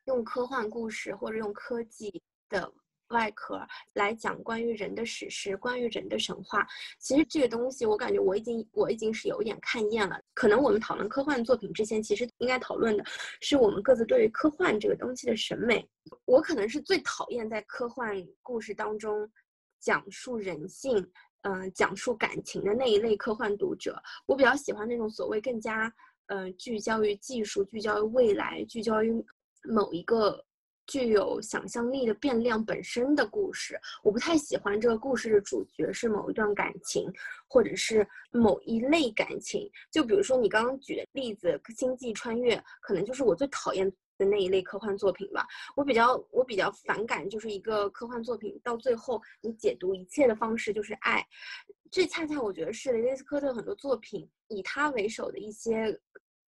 用科幻故事或者用科技的。外壳来讲关于人的史诗，关于人的神话。其实这个东西，我感觉我已经我已经是有点看厌了。可能我们讨论科幻作品之前，其实应该讨论的是我们各自对于科幻这个东西的审美。我可能是最讨厌在科幻故事当中讲述人性，嗯，讲述感情的那一类科幻读者。我比较喜欢那种所谓更加，嗯，聚焦于技术，聚焦于未来，聚焦于某一个。具有想象力的变量本身的故事，我不太喜欢这个故事的主角是某一段感情，或者是某一类感情。就比如说你刚刚举的例子，《星际穿越》可能就是我最讨厌的那一类科幻作品吧。我比较我比较反感，就是一个科幻作品到最后你解读一切的方式就是爱，这恰恰我觉得是雷雷斯科特很多作品以他为首的一些。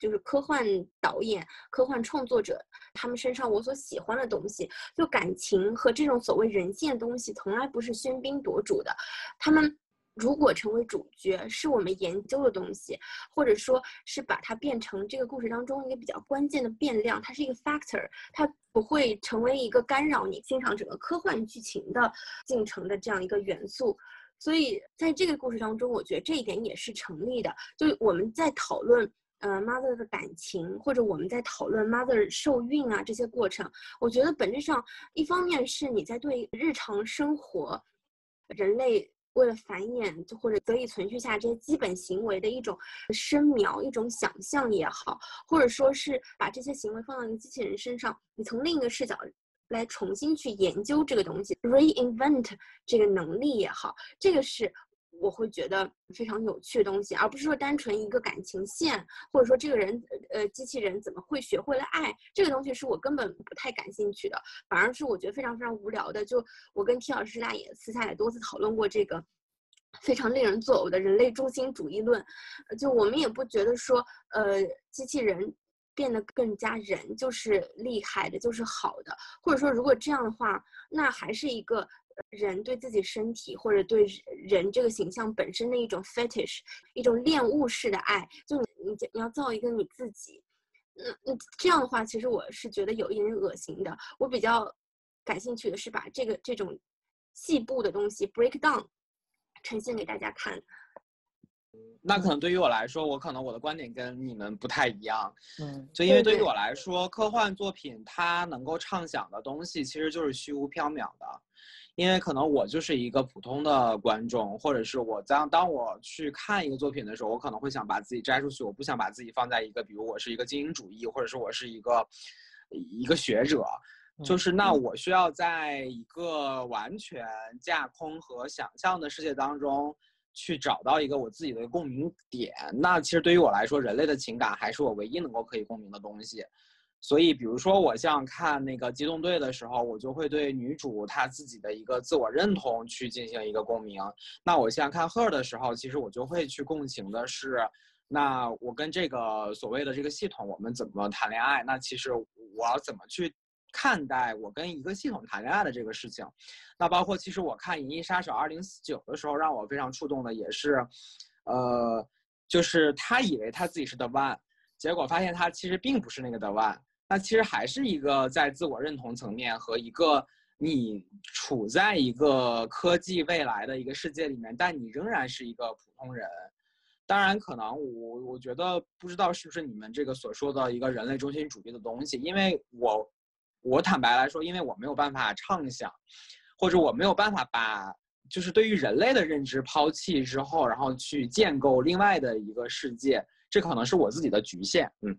就是科幻导演、科幻创作者，他们身上我所喜欢的东西，就感情和这种所谓人性的东西，从来不是喧宾夺主的。他们如果成为主角，是我们研究的东西，或者说是把它变成这个故事当中一个比较关键的变量，它是一个 factor，它不会成为一个干扰你欣赏整个科幻剧情的进程的这样一个元素。所以在这个故事当中，我觉得这一点也是成立的。就我们在讨论。呃，mother 的感情，或者我们在讨论 mother 受孕啊这些过程，我觉得本质上一方面是你在对日常生活，人类为了繁衍或者得以存续下这些基本行为的一种深描、一种想象也好，或者说是把这些行为放到一个机器人身上，你从另一个视角来重新去研究这个东西，reinvent 这个能力也好，这个是。我会觉得非常有趣的东西，而不是说单纯一个感情线，或者说这个人，呃，机器人怎么会学会了爱？这个东西是我根本不太感兴趣的，反而是我觉得非常非常无聊的。就我跟 T 老师俩也私下也多次讨论过这个非常令人作呕的人类中心主义论。就我们也不觉得说，呃，机器人变得更加人就是厉害的，就是好的，或者说如果这样的话，那还是一个。人对自己身体或者对人这个形象本身的一种 fetish，一种恋物式的爱，就你你你要造一个你自己，嗯嗯，这样的话，其实我是觉得有一点点恶心的。我比较感兴趣的是把这个这种细部的东西 break down，呈现给大家看。那可能对于我来说，我可能我的观点跟你们不太一样。嗯，就因为对于我来说，科幻作品它能够畅想的东西，其实就是虚无缥缈的。因为可能我就是一个普通的观众，或者是我当当我去看一个作品的时候，我可能会想把自己摘出去，我不想把自己放在一个，比如我是一个精英主义，或者是我是一个一个学者，就是那我需要在一个完全架空和想象的世界当中去找到一个我自己的共鸣点。那其实对于我来说，人类的情感还是我唯一能够可以共鸣的东西。所以，比如说我像看那个机动队的时候，我就会对女主她自己的一个自我认同去进行一个共鸣。那我像看 Her 的时候，其实我就会去共情的是，那我跟这个所谓的这个系统，我们怎么谈恋爱？那其实我怎么去看待我跟一个系统谈恋爱的这个事情？那包括其实我看《银翼杀手二零四九》的时候，让我非常触动的也是，呃，就是他以为他自己是 The One，结果发现他其实并不是那个 The One。那其实还是一个在自我认同层面和一个你处在一个科技未来的一个世界里面，但你仍然是一个普通人。当然，可能我我觉得不知道是不是你们这个所说的一个人类中心主义的东西，因为我我坦白来说，因为我没有办法畅想，或者我没有办法把就是对于人类的认知抛弃之后，然后去建构另外的一个世界，这可能是我自己的局限。嗯。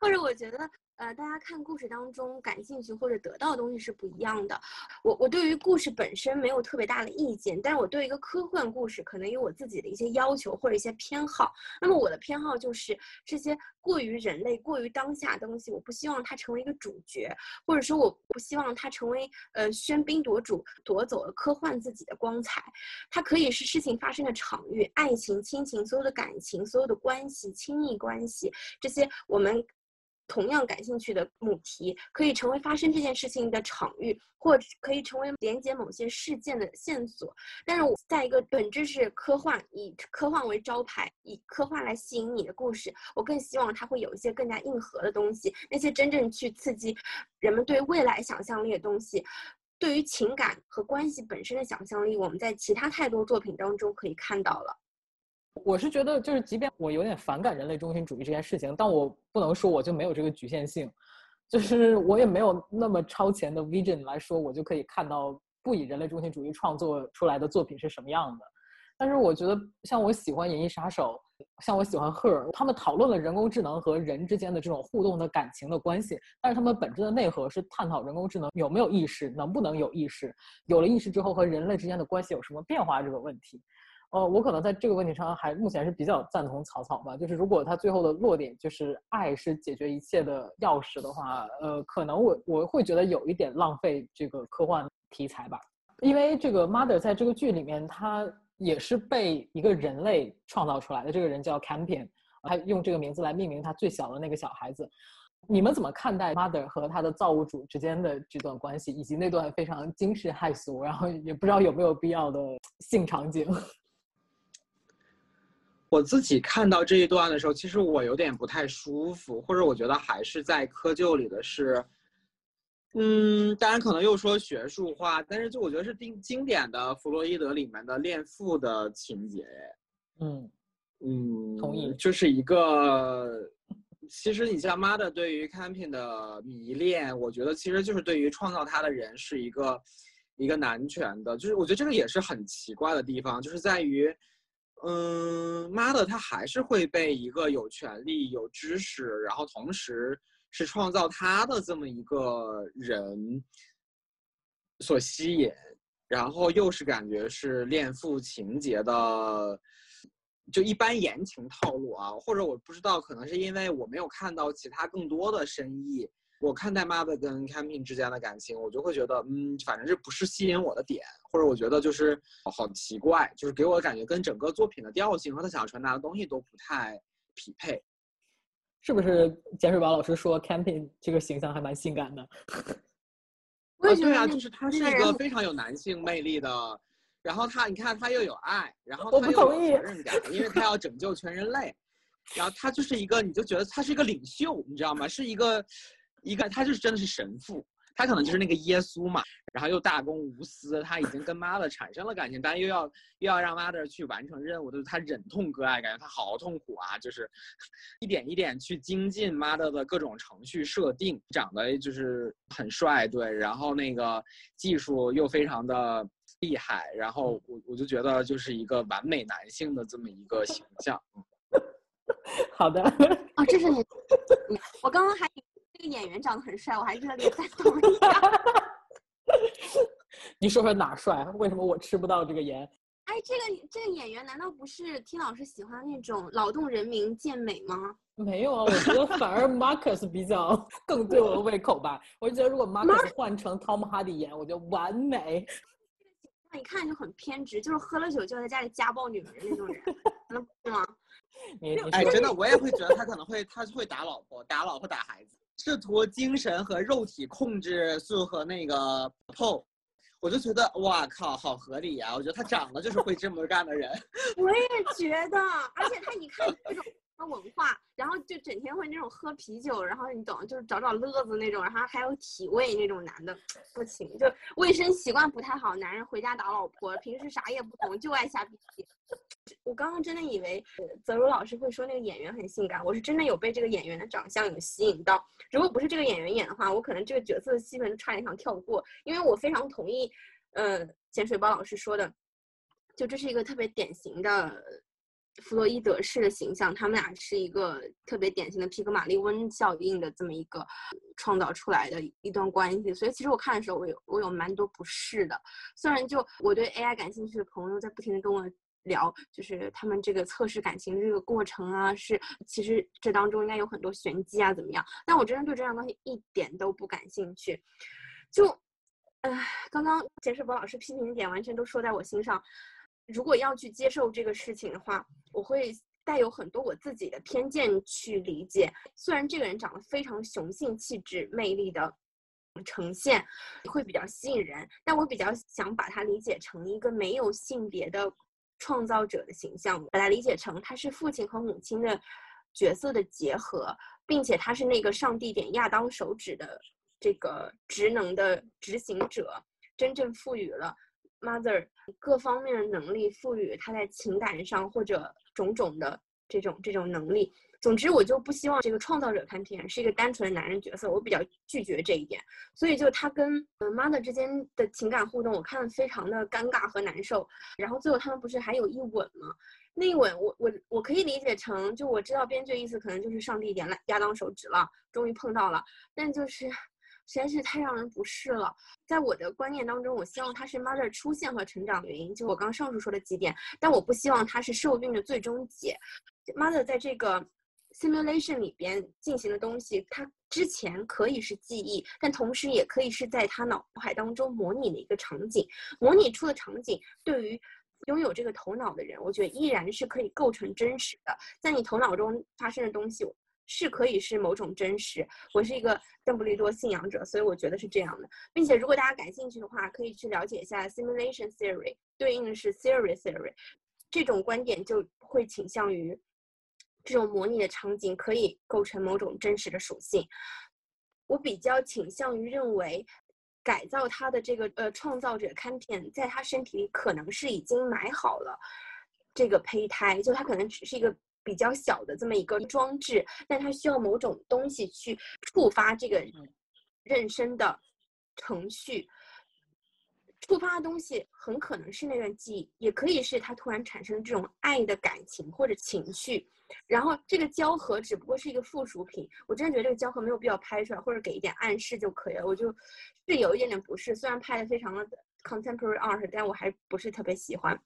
或者我觉得，呃，大家看故事当中感兴趣或者得到的东西是不一样的。我我对于故事本身没有特别大的意见，但是我对一个科幻故事可能有我自己的一些要求或者一些偏好。那么我的偏好就是这些过于人类、过于当下的东西，我不希望它成为一个主角，或者说我不希望它成为呃喧宾夺主，夺走了科幻自己的光彩。它可以是事情发生的场域，爱情、亲情，所有的感情、所有的关系、亲密关系这些我们。同样感兴趣的母题可以成为发生这件事情的场域，或可以成为连接某些事件的线索。但是，我在一个本质是科幻，以科幻为招牌，以科幻来吸引你的故事，我更希望它会有一些更加硬核的东西，那些真正去刺激人们对未来想象力的东西，对于情感和关系本身的想象力，我们在其他太多作品当中可以看到了。我是觉得，就是即便我有点反感人类中心主义这件事情，但我不能说我就没有这个局限性，就是我也没有那么超前的 vision 来说，我就可以看到不以人类中心主义创作出来的作品是什么样的。但是我觉得，像我喜欢《银翼杀手》，像我喜欢 Her，他们讨论了人工智能和人之间的这种互动的感情的关系，但是他们本质的内核是探讨人工智能有没有意识，能不能有意识，有了意识之后和人类之间的关系有什么变化这个问题。呃，我可能在这个问题上还目前是比较赞同草草吧。就是如果他最后的落点就是爱是解决一切的钥匙的话，呃，可能我我会觉得有一点浪费这个科幻题材吧。因为这个 Mother 在这个剧里面，他也是被一个人类创造出来的。这个人叫 Campion，他用这个名字来命名他最小的那个小孩子。你们怎么看待 Mother 和他的造物主之间的这段关系，以及那段非常惊世骇俗，然后也不知道有没有必要的性场景？我自己看到这一段的时候，其实我有点不太舒服，或者我觉得还是在窠臼里的是，嗯，当然可能又说学术化，但是就我觉得是经经典的弗洛伊德里面的恋父的情节，嗯嗯，同意，就是一个，其实你像妈的对于 Camping 的迷恋，我觉得其实就是对于创造他的人是一个一个男权的，就是我觉得这个也是很奇怪的地方，就是在于。嗯，妈的，他还是会被一个有权利、有知识，然后同时是创造他的这么一个人所吸引，然后又是感觉是恋父情节的，就一般言情套路啊，或者我不知道，可能是因为我没有看到其他更多的深意。我看待 Mother 跟 Camping 之间的感情，我就会觉得，嗯，反正这不是吸引我的点，或者我觉得就是好奇怪，就是给我的感觉跟整个作品的调性和他想要传达的东西都不太匹配。是不是简水宝老师说 Camping 这个形象还蛮性感的？啊，对啊，就是他是一个非常有男性魅力的，然后他，你看他又有爱，然后他又有责任感，因为他要拯救全人类，然后他就是一个，你就觉得他是一个领袖，你知道吗？是一个。一个他就是真的是神父，他可能就是那个耶稣嘛，然后又大公无私，他已经跟 mother 产生了感情，但又要又要让 mother 去完成任务，就是他忍痛割爱，感觉他好痛苦啊，就是 一点一点去精进 mother 的各种程序设定，长得就是很帅，对，然后那个技术又非常的厉害，然后我我就觉得就是一个完美男性的这么一个形象。好的，哦，这是你，我刚刚还。这个演员长得很帅，我还热烈赞同一下。你说说哪帅？为什么我吃不到这个盐？哎这个这个演员难道不是听老师喜欢那种劳动人民健美吗？没有啊，我觉得反而 Marcus 比较 更对我的胃口吧。我就觉得如果 Marcus 换成 Tom Hardy 演，我觉得完美。那一看就很偏执，就是喝了酒就要在家里家暴女人的那种人，能是吗？哎，真的，我也会觉得他可能会，他会打老婆，打老婆，打孩子，试图精神和肉体控制素和那个 PO，。我就觉得，哇靠，好合理呀！我觉得他长得就是会这么干的人。我也觉得，而且他一看这种。文化，然后就整天会那种喝啤酒，然后你懂，就是找找乐子那种，然后还有体味那种男的，不行，就卫生习惯不太好。男人回家打老婆，平时啥也不懂，就爱瞎逼逼。我刚刚真的以为泽如老师会说那个演员很性感，我是真的有被这个演员的长相有吸引到。如果不是这个演员演的话，我可能这个角色基本差点想跳过，因为我非常同意，呃，潜水包老师说的，就这是一个特别典型的。弗洛伊德式的形象，他们俩是一个特别典型的皮格马利温效应的这么一个创造出来的一段关系，所以其实我看的时候，我有我有蛮多不适的。虽然就我对 AI 感兴趣的朋友在不停的跟我聊，就是他们这个测试感情这个过程啊，是其实这当中应该有很多玄机啊，怎么样？但我真的对这样东西一点都不感兴趣。就，唉，刚刚简世博老师批评的点完全都说在我心上。如果要去接受这个事情的话，我会带有很多我自己的偏见去理解。虽然这个人长得非常雄性气质、魅力的呈现会比较吸引人，但我比较想把它理解成一个没有性别的创造者的形象，把它理解成他是父亲和母亲的角色的结合，并且他是那个上帝点亚当手指的这个职能的执行者，真正赋予了。Mother 各方面的能力赋予他在情感上或者种种的这种这种能力。总之，我就不希望这个创造者看片是一个单纯的男人角色，我比较拒绝这一点。所以，就他跟嗯 Mother 之间的情感互动，我看的非常的尴尬和难受。然后最后他们不是还有一吻吗？那一吻，我我我可以理解成，就我知道编剧的意思可能就是上帝点了亚当手指了，终于碰到了，但就是。实在是太让人不适了。在我的观念当中，我希望他是 mother 出现和成长的原因，就我刚上述说的几点。但我不希望他是受孕的最终解。mother 在这个 simulation 里边进行的东西，它之前可以是记忆，但同时也可以是在他脑海当中模拟的一个场景。模拟出的场景，对于拥有这个头脑的人，我觉得依然是可以构成真实的。在你头脑中发生的东西。是可以是某种真实。我是一个邓布利多信仰者，所以我觉得是这样的。并且，如果大家感兴趣的话，可以去了解一下 simulation theory，对应的是 theory theory。这种观点就会倾向于这种模拟的场景可以构成某种真实的属性。我比较倾向于认为，改造他的这个呃创造者 Campion，在他身体里可能是已经埋好了这个胚胎，就他可能只是一个。比较小的这么一个装置，但它需要某种东西去触发这个妊娠的程序。触发的东西很可能是那段记忆，也可以是他突然产生这种爱的感情或者情绪。然后这个胶盒只不过是一个附属品。我真的觉得这个胶盒没有必要拍出来，或者给一点暗示就可以了。我就是有一点点不适，虽然拍的非常的 contemporary art，但我还不是特别喜欢。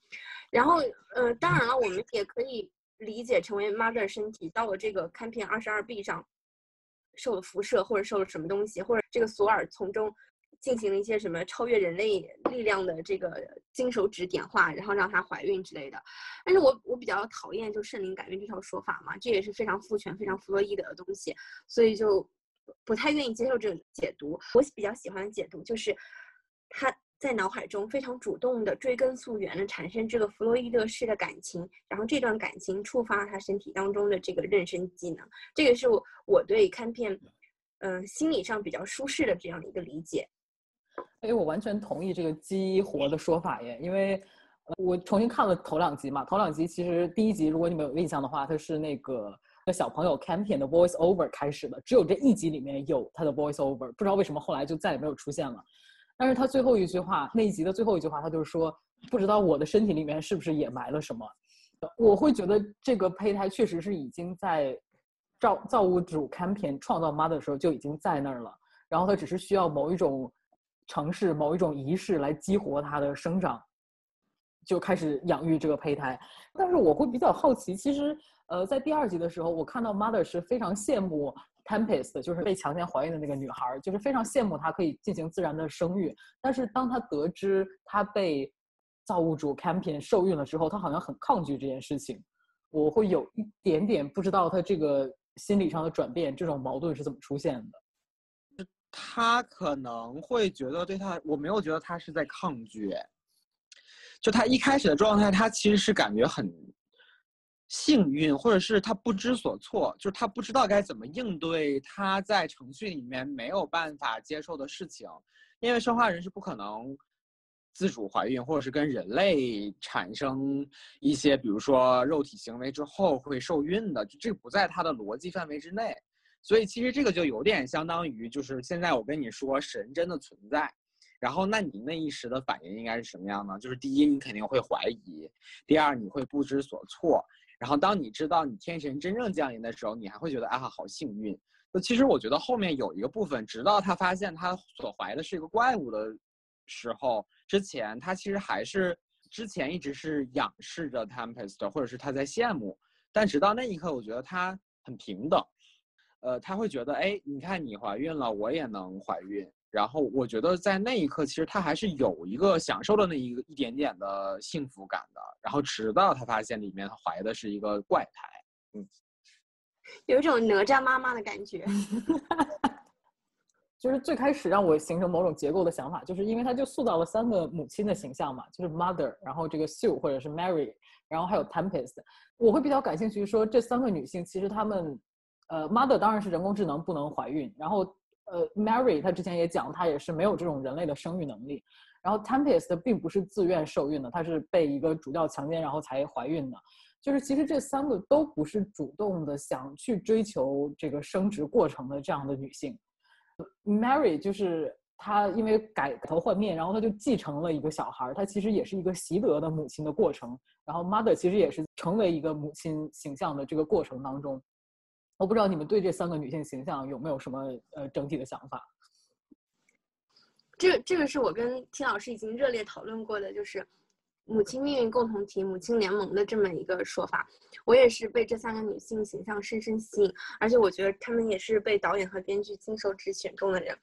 然后，呃，当然了，我们也可以。理解成为 mother 身体到了这个看片二十二 B 上受了辐射，或者受了什么东西，或者这个索尔从中进行了一些什么超越人类力量的这个金手指点化，然后让她怀孕之类的。但是我我比较讨厌就圣灵感孕这套说法嘛，这也是非常父权、非常弗洛伊德的东西，所以就不太愿意接受这种解读。我比较喜欢的解读就是他。在脑海中非常主动的追根溯源的产生这个弗洛伊德式的感情，然后这段感情触发了他身体当中的这个妊娠机能，这个是我我对看片，嗯，心理上比较舒适的这样一个理解。哎，我完全同意这个激活的说法耶，因为我重新看了头两集嘛，头两集其实第一集如果你们有印象的话，它是那个那小朋友 Campion 的 Voice Over 开始的，只有这一集里面有他的 Voice Over，不知道为什么后来就再也没有出现了。但是他最后一句话，那一集的最后一句话，他就是说，不知道我的身体里面是不是也埋了什么。我会觉得这个胚胎确实是已经在造造物主 Campion 创造 Mother 的时候就已经在那儿了，然后他只是需要某一种城市、某一种仪式来激活它的生长。就开始养育这个胚胎。但是我会比较好奇，其实呃，在第二集的时候，我看到 Mother 是非常羡慕 Tempest，就是被强奸怀孕的那个女孩，就是非常羡慕她可以进行自然的生育。但是当她得知她被造物主 Campion 受孕了之后，她好像很抗拒这件事情。我会有一点点不知道她这个心理上的转变，这种矛盾是怎么出现的。他可能会觉得对他，我没有觉得他是在抗拒，就他一开始的状态，他其实是感觉很幸运，或者是他不知所措，就是他不知道该怎么应对他在程序里面没有办法接受的事情，因为生化人是不可能自主怀孕，或者是跟人类产生一些，比如说肉体行为之后会受孕的，就这不在他的逻辑范围之内。所以其实这个就有点相当于，就是现在我跟你说神真的存在，然后那你那一时的反应应该是什么样呢？就是第一，你肯定会怀疑；第二，你会不知所措。然后当你知道你天神真正降临的时候，你还会觉得啊，好幸运。那其实我觉得后面有一个部分，直到他发现他所怀的是一个怪物的时候，之前他其实还是之前一直是仰视着 Tempest，或者是他在羡慕。但直到那一刻，我觉得他很平等。呃，他会觉得，哎，你看你怀孕了，我也能怀孕。然后我觉得在那一刻，其实他还是有一个享受的那一个一点点的幸福感的。然后直到他发现里面怀的是一个怪胎，嗯，有一种哪吒妈妈的感觉。就是最开始让我形成某种结构的想法，就是因为他就塑造了三个母亲的形象嘛，就是 Mother，然后这个 Sue 或者是 Mary，然后还有 Tempest。我会比较感兴趣，说这三个女性其实她们。呃，Mother 当然是人工智能不能怀孕，然后呃，Mary 她之前也讲，她也是没有这种人类的生育能力，然后 Tempest 并不是自愿受孕的，她是被一个主教强奸然后才怀孕的，就是其实这三个都不是主动的想去追求这个生殖过程的这样的女性，Mary 就是她因为改头换面，然后她就继承了一个小孩，她其实也是一个习得的母亲的过程，然后 Mother 其实也是成为一个母亲形象的这个过程当中。我不知道你们对这三个女性形象有没有什么呃整体的想法？这这个是我跟听老师已经热烈讨论过的，就是母亲命运共同体、母亲联盟的这么一个说法。我也是被这三个女性形象深深吸引，而且我觉得她们也是被导演和编剧亲手指选中的人。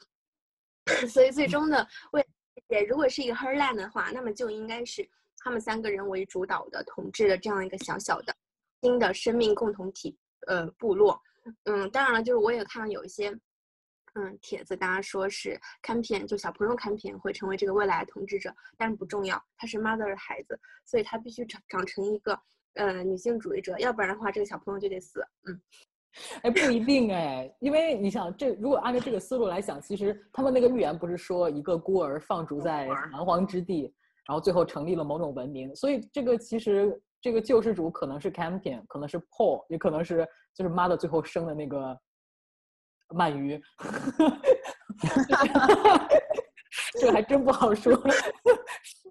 所以最终的为也，如果是一个 Herland 的话，那么就应该是他们三个人为主导的统治的这样一个小小的新的生命共同体。呃，部落，嗯，当然了，就是我也看到有一些，嗯，帖子，大家说是看片，就小朋友看片会成为这个未来的统治者，但是不重要，他是 mother 的孩子，所以他必须长长成一个呃女性主义者，要不然的话，这个小朋友就得死。嗯，哎，不一定哎，因为你想，这如果按照这个思路来想，其实他们那个预言不是说一个孤儿放逐在蛮荒之地，然后最后成立了某种文明，所以这个其实。这个救世主可能是 Campion，可能是 Paul，也可能是就是 Mother 最后生的那个鳗鱼，这还真不好说。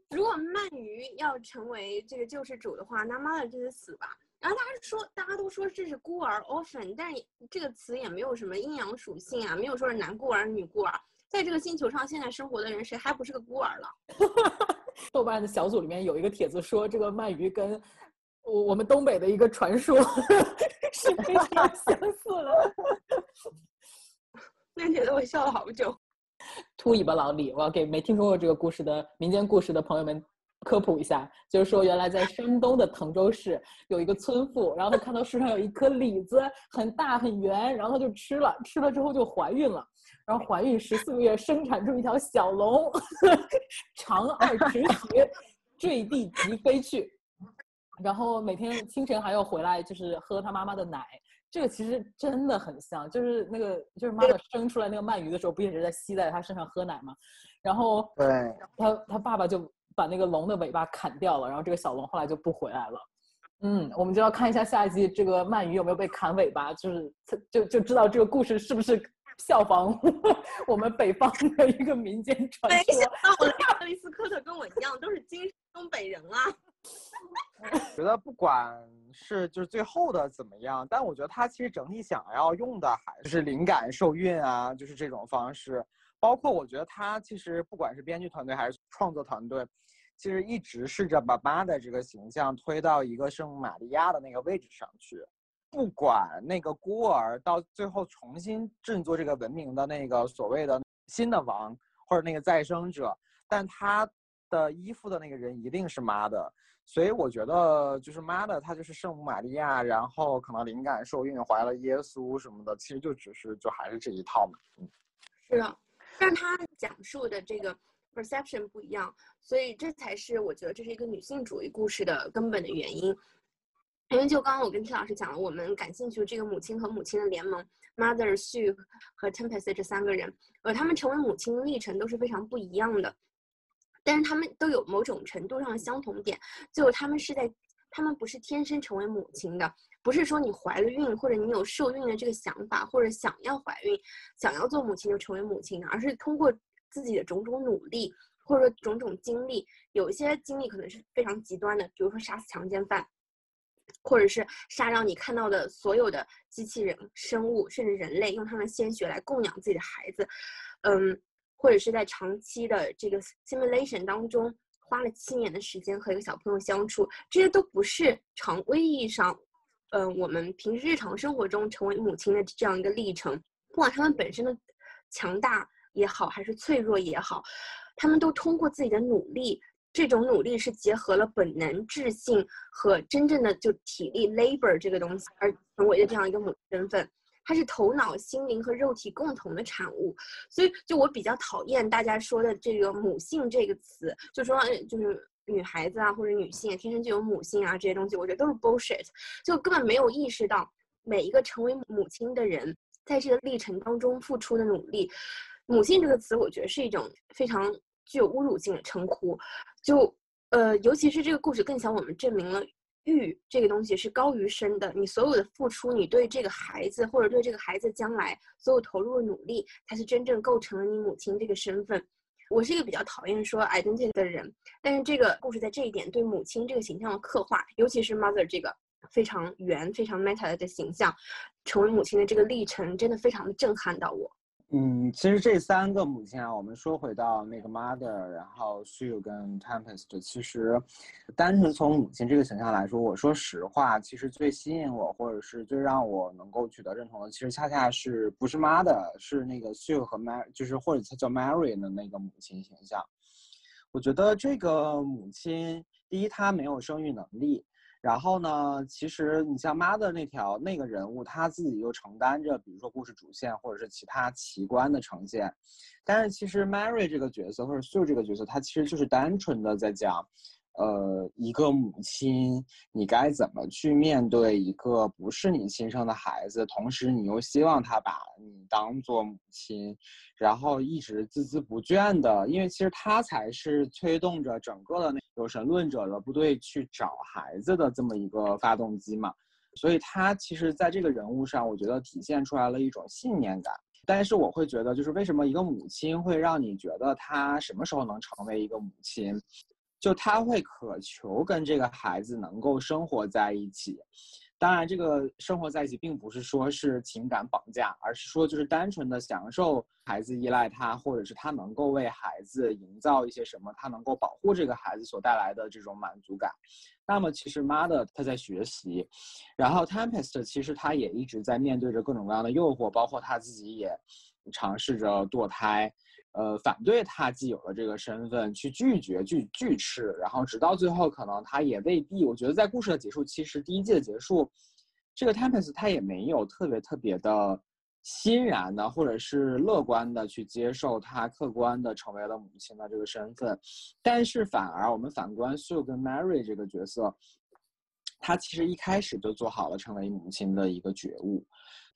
如果鳗鱼要成为这个救世主的话，那妈的就得死吧。然后大家说，大家都说这是孤儿 orphan，但这个词也没有什么阴阳属性啊，没有说是男孤儿女孤儿。在这个星球上现在生活的人，谁还不是个孤儿了？豆瓣的小组里面有一个帖子说，这个鳗鱼跟我我们东北的一个传说是非常相似的。那帖子我笑了好久。秃尾巴老李，我要给没听说过这个故事的民间故事的朋友们科普一下，就是说原来在山东的滕州市有一个村妇，然后她看到树上有一颗李子，很大很圆，然后她就吃了，吃了之后就怀孕了，然后怀孕十四个月生产出一条小龙，长二尺许，坠地即飞去。然后每天清晨还要回来，就是喝他妈妈的奶。这个其实真的很像，就是那个就是妈妈生出来那个鳗鱼的时候，不一直在吸在他身上喝奶吗？然后对，他他爸爸就把那个龙的尾巴砍掉了，然后这个小龙后来就不回来了。嗯，我们就要看一下下一季这个鳗鱼有没有被砍尾巴，就是就就知道这个故事是不是效仿 我们北方的一个民间传说。没想到我的克里斯科特跟我一样，都是精东北人啊。觉得不管是就是最后的怎么样，但我觉得他其实整体想要用的还是灵感受孕啊，就是这种方式。包括我觉得他其实不管是编剧团队还是创作团队，其实一直试着把妈的这个形象推到一个圣母玛利亚的那个位置上去，不管那个孤儿到最后重新振作这个文明的那个所谓的新的王或者那个再生者，但他的依附的那个人一定是妈的，所以我觉得就是妈的，她就是圣母玛利亚，然后可能灵感受孕怀了耶稣什么的，其实就只是就还是这一套嘛。嗯，是啊，但他讲述的这个。perception 不一样，所以这才是我觉得这是一个女性主义故事的根本的原因。因为就刚刚我跟 T 老师讲了，我们感兴趣的这个母亲和母亲的联盟，Mother Sue 和 Tempest 这三个人，呃，他们成为母亲的历程都是非常不一样的，但是他们都有某种程度上的相同点，就他们是在，他们不是天生成为母亲的，不是说你怀了孕或者你有受孕的这个想法，或者想要怀孕、想要做母亲就成为母亲，而是通过。自己的种种努力，或者说种种经历，有一些经历可能是非常极端的，比如说杀死强奸犯，或者是杀掉你看到的所有的机器人、生物，甚至人类，用他们鲜血来供养自己的孩子，嗯，或者是在长期的这个 simulation 当中花了七年的时间和一个小朋友相处，这些都不是常规意义上，嗯，我们平时日常生活中成为母亲的这样一个历程，不管他们本身的强大。也好，还是脆弱也好，他们都通过自己的努力，这种努力是结合了本能、智性和真正的就体力 （labor） 这个东西而成为的这样一个母身份。它是头脑、心灵和肉体共同的产物。所以，就我比较讨厌大家说的这个“母性”这个词，就说就是女孩子啊，或者女性天生就有母性啊这些东西，我觉得都是 bullshit，就根本没有意识到每一个成为母亲的人在这个历程当中付出的努力。母性这个词，我觉得是一种非常具有侮辱性的称呼。就，呃，尤其是这个故事更向我们证明了育这个东西是高于身的。你所有的付出，你对这个孩子或者对这个孩子将来所有投入的努力，才是真正构成了你母亲这个身份。我是一个比较讨厌说 identity 的人，但是这个故事在这一点对母亲这个形象的刻画，尤其是 mother 这个非常圆、非常 meta 的形象，成为母亲的这个历程，真的非常的震撼到我。嗯，其实这三个母亲啊，我们说回到那个 mother，然后 Sue 跟 Tempest，其实单纯从母亲这个形象来说，我说实话，其实最吸引我或者是最让我能够取得认同的，其实恰恰是不是 mother，是那个 Sue 和 Mary，就是或者她叫 Mary 的那个母亲形象。我觉得这个母亲，第一，她没有生育能力。然后呢，其实你像妈的那条那个人物，他自己又承担着，比如说故事主线或者是其他奇观的呈现。但是其实 Mary 这个角色或者 Sue 这个角色，他其实就是单纯的在讲。呃，一个母亲，你该怎么去面对一个不是你亲生的孩子？同时，你又希望他把你当做母亲，然后一直孜孜不倦的，因为其实他才是推动着整个的那有神论者的部队去找孩子的这么一个发动机嘛。所以，他其实在这个人物上，我觉得体现出来了一种信念感。但是，我会觉得，就是为什么一个母亲会让你觉得她什么时候能成为一个母亲？就他会渴求跟这个孩子能够生活在一起，当然，这个生活在一起并不是说是情感绑架，而是说就是单纯的享受孩子依赖他，或者是他能够为孩子营造一些什么，他能够保护这个孩子所带来的这种满足感。那么，其实妈的他在学习，然后 Tempest 其实他也一直在面对着各种各样的诱惑，包括他自己也尝试着堕胎。呃，反对他既有的这个身份，去拒绝拒拒斥，然后直到最后，可能他也未必。我觉得在故事的结束，其实第一季的结束，这个 Tempest 他也没有特别特别的欣然的，或者是乐观的去接受他客观的成为了母亲的这个身份。但是反而我们反观 Sue 跟 Mary 这个角色，他其实一开始就做好了成为母亲的一个觉悟。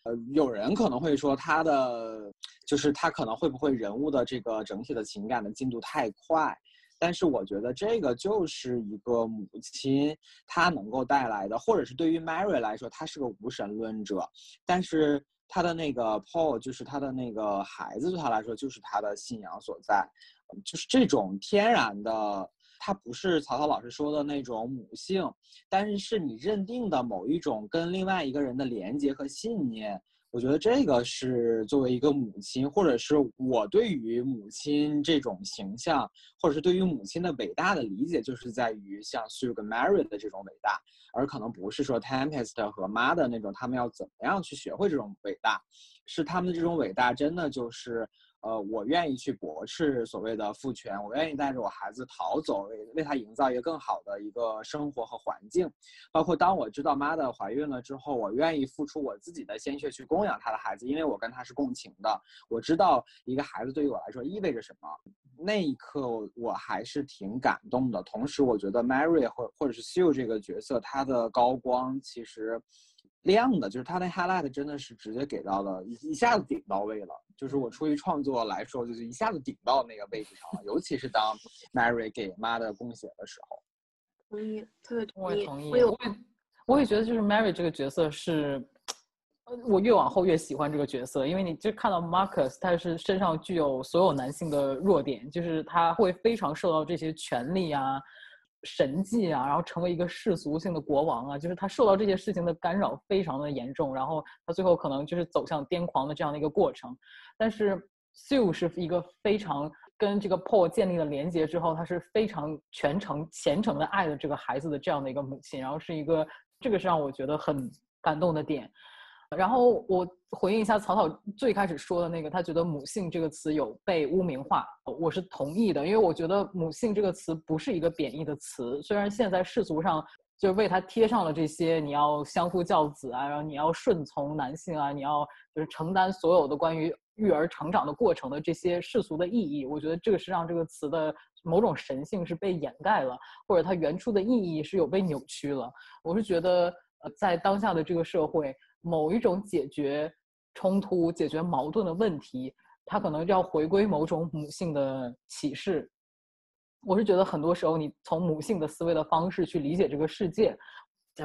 呃，有人可能会说他的就是他可能会不会人物的这个整体的情感的进度太快，但是我觉得这个就是一个母亲她能够带来的，或者是对于 Mary 来说，她是个无神论者，但是他的那个 Paul 就是他的那个孩子对他来说就是他的信仰所在，就是这种天然的。它不是曹操老师说的那种母性，但是是你认定的某一种跟另外一个人的连接和信念。我觉得这个是作为一个母亲，或者是我对于母亲这种形象，或者是对于母亲的伟大的理解，就是在于像 Sue 跟 Mary 的这种伟大，而可能不是说 Tempest 和妈的那种，他们要怎么样去学会这种伟大，是他们的这种伟大，真的就是。呃，我愿意去驳斥所谓的父权，我愿意带着我孩子逃走，为为他营造一个更好的一个生活和环境。包括当我知道妈的怀孕了之后，我愿意付出我自己的鲜血去供养他的孩子，因为我跟他是共情的。我知道一个孩子对于我来说意味着什么。那一刻我还是挺感动的。同时，我觉得 Mary 或或者是 Sue 这个角色，她的高光其实。亮的，就是他的 highlight 真的是直接给到了，一一下子顶到位了。就是我出于创作来说，就是一下子顶到那个位置上了。尤其是当 Mary 给妈的供血的时候，同意，特别同意。我也同意。我也，我也觉得就是 Mary 这个角色是，我越往后越喜欢这个角色，因为你就看到 Marcus，他是身上具有所有男性的弱点，就是他会非常受到这些权利啊。神迹啊，然后成为一个世俗性的国王啊，就是他受到这些事情的干扰非常的严重，然后他最后可能就是走向癫狂的这样的一个过程。但是 Sue 是一个非常跟这个 Paul 建立了连接之后，他是非常全程虔诚的爱的这个孩子的这样的一个母亲，然后是一个这个是让我觉得很感动的点。然后我回应一下草草最开始说的那个，他觉得母性这个词有被污名化，我是同意的，因为我觉得母性这个词不是一个贬义的词，虽然现在世俗上就是为它贴上了这些你要相夫教子啊，然后你要顺从男性啊，你要就是承担所有的关于育儿成长的过程的这些世俗的意义，我觉得这个是让这个词的某种神性是被掩盖了，或者它原初的意义是有被扭曲了。我是觉得，呃，在当下的这个社会。某一种解决冲突、解决矛盾的问题，它可能要回归某种母性的启示。我是觉得很多时候，你从母性的思维的方式去理解这个世界，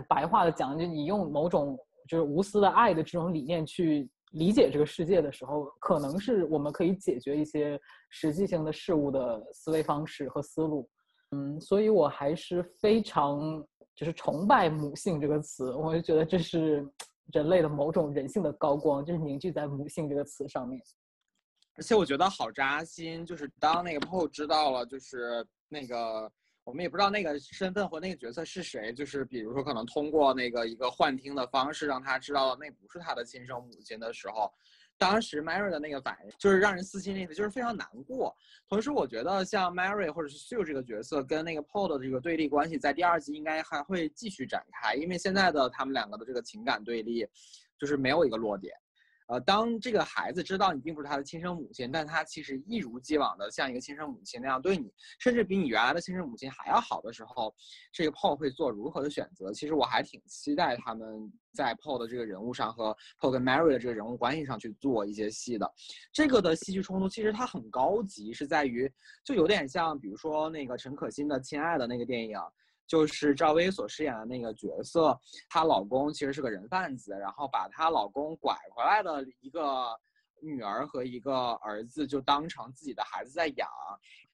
白话的讲，就你用某种就是无私的爱的这种理念去理解这个世界的时候，可能是我们可以解决一些实际性的事物的思维方式和思路。嗯，所以我还是非常就是崇拜母性这个词，我就觉得这是。人类的某种人性的高光，就是凝聚在母性这个词上面。而且我觉得好扎心，就是当那个 PO 知道了，就是那个我们也不知道那个身份或那个角色是谁，就是比如说可能通过那个一个幻听的方式让他知道那不是他的亲生母亲的时候。当时 Mary 的那个反应就是让人撕心裂肺，就是非常难过。同时，我觉得像 Mary 或者是 Sue 这个角色跟那个 Paul 的这个对立关系，在第二集应该还会继续展开，因为现在的他们两个的这个情感对立，就是没有一个落点。呃，当这个孩子知道你并不是他的亲生母亲，但他其实一如既往的像一个亲生母亲那样对你，甚至比你原来的亲生母亲还要好的时候，这个 Paul 会做如何的选择？其实我还挺期待他们在 Paul 的这个人物上和 Paul 跟 Mary 的这个人物关系上去做一些戏的。这个的戏剧冲突其实它很高级，是在于就有点像，比如说那个陈可辛的《亲爱的》那个电影。就是赵薇所饰演的那个角色，她老公其实是个人贩子，然后把她老公拐回来的一个女儿和一个儿子就当成自己的孩子在养，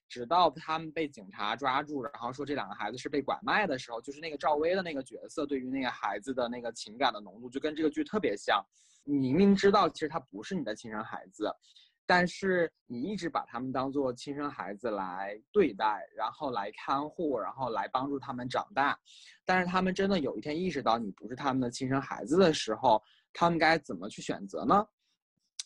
直到他们被警察抓住，然后说这两个孩子是被拐卖的时候，就是那个赵薇的那个角色对于那个孩子的那个情感的浓度就跟这个剧特别像，你明明知道其实他不是你的亲生孩子。但是你一直把他们当做亲生孩子来对待，然后来看护，然后来帮助他们长大。但是他们真的有一天意识到你不是他们的亲生孩子的时候，他们该怎么去选择呢？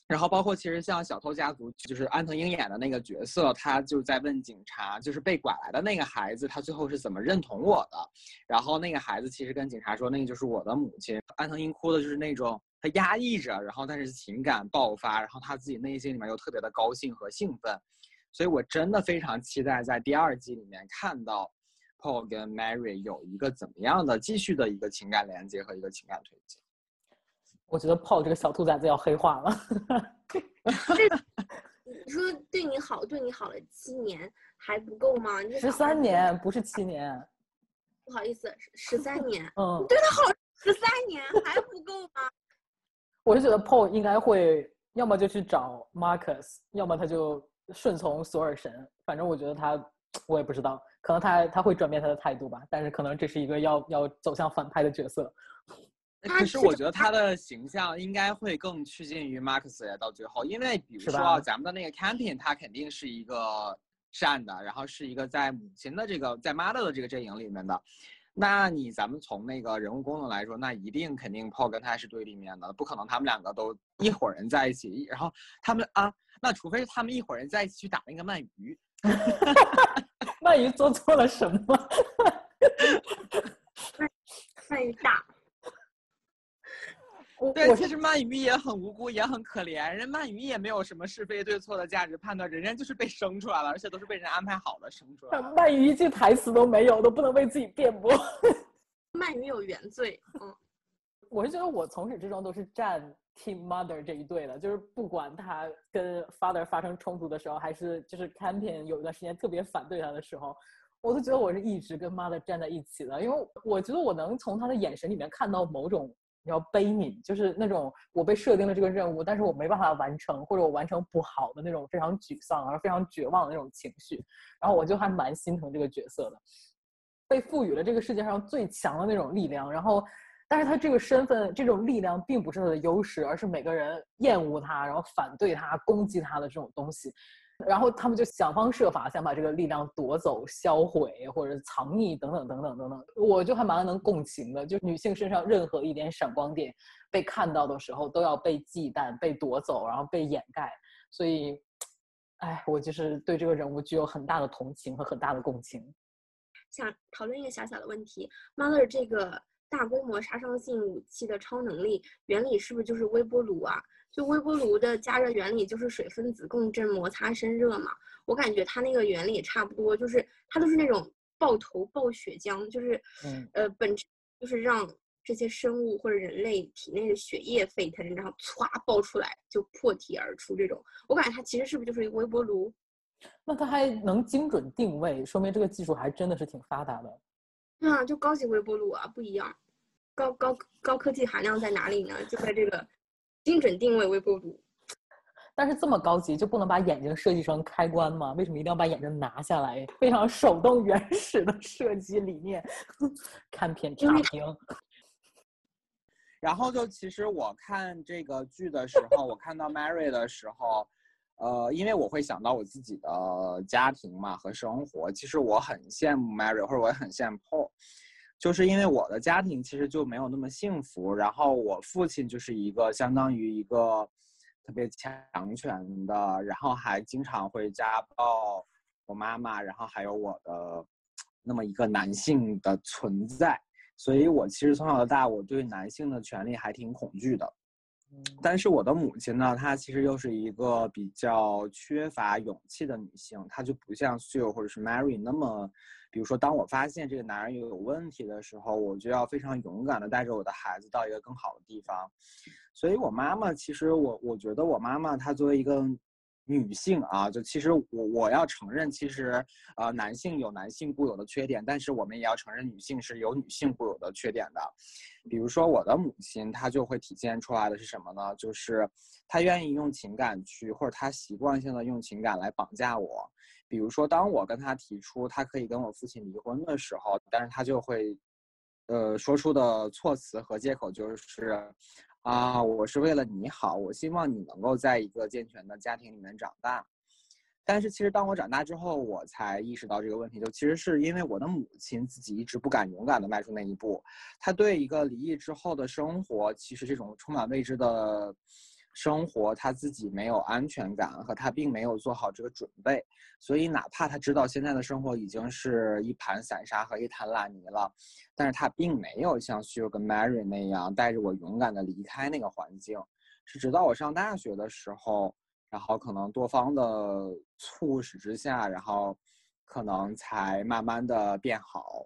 然后包括其实像《小偷家族》，就是安藤英演的那个角色，他就在问警察，就是被拐来的那个孩子，他最后是怎么认同我的？然后那个孩子其实跟警察说，那个就是我的母亲。安藤英哭的就是那种。他压抑着，然后但是情感爆发，然后他自己内心里面又特别的高兴和兴奋，所以我真的非常期待在第二季里面看到 Paul 跟 Mary 有一个怎么样的继续的一个情感连接和一个情感推进。我觉得 Paul 这个小兔崽子要黑化了。你说对你好，对你好了七年还不够吗？十三年不是七年。不好意思，十三年。嗯。对他好十三年还不够吗？我是觉得 Paul 应该会，要么就去找 Marcus，要么他就顺从索尔神。反正我觉得他，我也不知道，可能他他会转变他的态度吧。但是可能这是一个要要走向反派的角色。可是我觉得他的形象应该会更趋近于 Marcus 到最后，因为比如说咱们的那个 Camping，他肯定是一个善的，然后是一个在母亲的这个在 Mother 的这个阵营里面的。那你咱们从那个人物功能来说，那一定肯定 Paul 跟他是对立面的，不可能他们两个都一伙人在一起。然后他们啊，那除非是他们一伙人在一起去打那个鳗鱼。鳗鱼做错了什么？鳗鱼大。对，其实鳗鱼也很无辜，也很可怜。人鳗鱼也没有什么是非对错的价值判断，人家就是被生出来了，而且都是被人安排好的生出来。鳗鱼一句台词都没有，都不能为自己辩驳。鳗鱼有原罪。嗯，我是觉得我从始至终都是站 Team Mother 这一队的，就是不管他跟 Father 发生冲突的时候，还是就是 Camping 有一段时间特别反对他的时候，我都觉得我是一直跟 Mother 站在一起的，因为我觉得我能从他的眼神里面看到某种。你要悲悯，就是那种我被设定了这个任务，但是我没办法完成，或者我完成不好的那种非常沮丧而非常绝望的那种情绪。然后我就还蛮心疼这个角色的，被赋予了这个世界上最强的那种力量。然后，但是他这个身份，这种力量并不是他的优势，而是每个人厌恶他，然后反对他、攻击他的这种东西。然后他们就想方设法想把这个力量夺走、销毁或者藏匿等等等等等等。我就还蛮能共情的，就女性身上任何一点闪光点被看到的时候，都要被忌惮、被夺走，然后被掩盖。所以，哎，我就是对这个人物具有很大的同情和很大的共情。想讨论一个小小的问题：Mother 这个大规模杀伤性武器的超能力原理是不是就是微波炉啊？就微波炉的加热原理就是水分子共振摩擦生热嘛，我感觉它那个原理也差不多，就是它都是那种爆头爆血浆，就是，呃，本质就是让这些生物或者人类体内的血液沸腾，然后歘爆出来就破体而出这种。我感觉它其实是不是就是一个微波炉？那它还能精准定位，说明这个技术还真的是挺发达的。对啊，就高级微波炉啊，不一样，高高高科技含量在哪里呢？就在这个。精准定位微波炉，但是这么高级就不能把眼睛设计成开关吗？为什么一定要把眼睛拿下来？非常手动原始的设计理念，看片差评。然后就其实我看这个剧的时候，我看到 Mary 的时候，呃，因为我会想到我自己的家庭嘛和生活，其实我很羡慕 Mary，或者我很羡慕 Paul。就是因为我的家庭其实就没有那么幸福，然后我父亲就是一个相当于一个特别强权的，然后还经常会家暴我妈妈，然后还有我的那么一个男性的存在，所以我其实从小到大我对男性的权利还挺恐惧的。但是我的母亲呢，她其实又是一个比较缺乏勇气的女性，她就不像 Sue 或者是 Mary 那么。比如说，当我发现这个男人有有问题的时候，我就要非常勇敢的带着我的孩子到一个更好的地方。所以，我妈妈其实我我觉得我妈妈她作为一个女性啊，就其实我我要承认，其实呃男性有男性固有的缺点，但是我们也要承认女性是有女性固有的缺点的。比如说我的母亲，她就会体现出来的是什么呢？就是她愿意用情感去，或者她习惯性的用情感来绑架我。比如说，当我跟她提出她可以跟我父亲离婚的时候，但是她就会，呃，说出的措辞和借口就是，啊，我是为了你好，我希望你能够在一个健全的家庭里面长大。但是其实当我长大之后，我才意识到这个问题，就其实是因为我的母亲自己一直不敢勇敢的迈出那一步，她对一个离异之后的生活，其实这种充满未知的。生活他自己没有安全感，和他并没有做好这个准备，所以哪怕他知道现在的生活已经是一盘散沙和一滩烂泥了，但是他并没有像 Sue 跟 Mary 那样带着我勇敢的离开那个环境，是直到我上大学的时候，然后可能多方的促使之下，然后可能才慢慢的变好。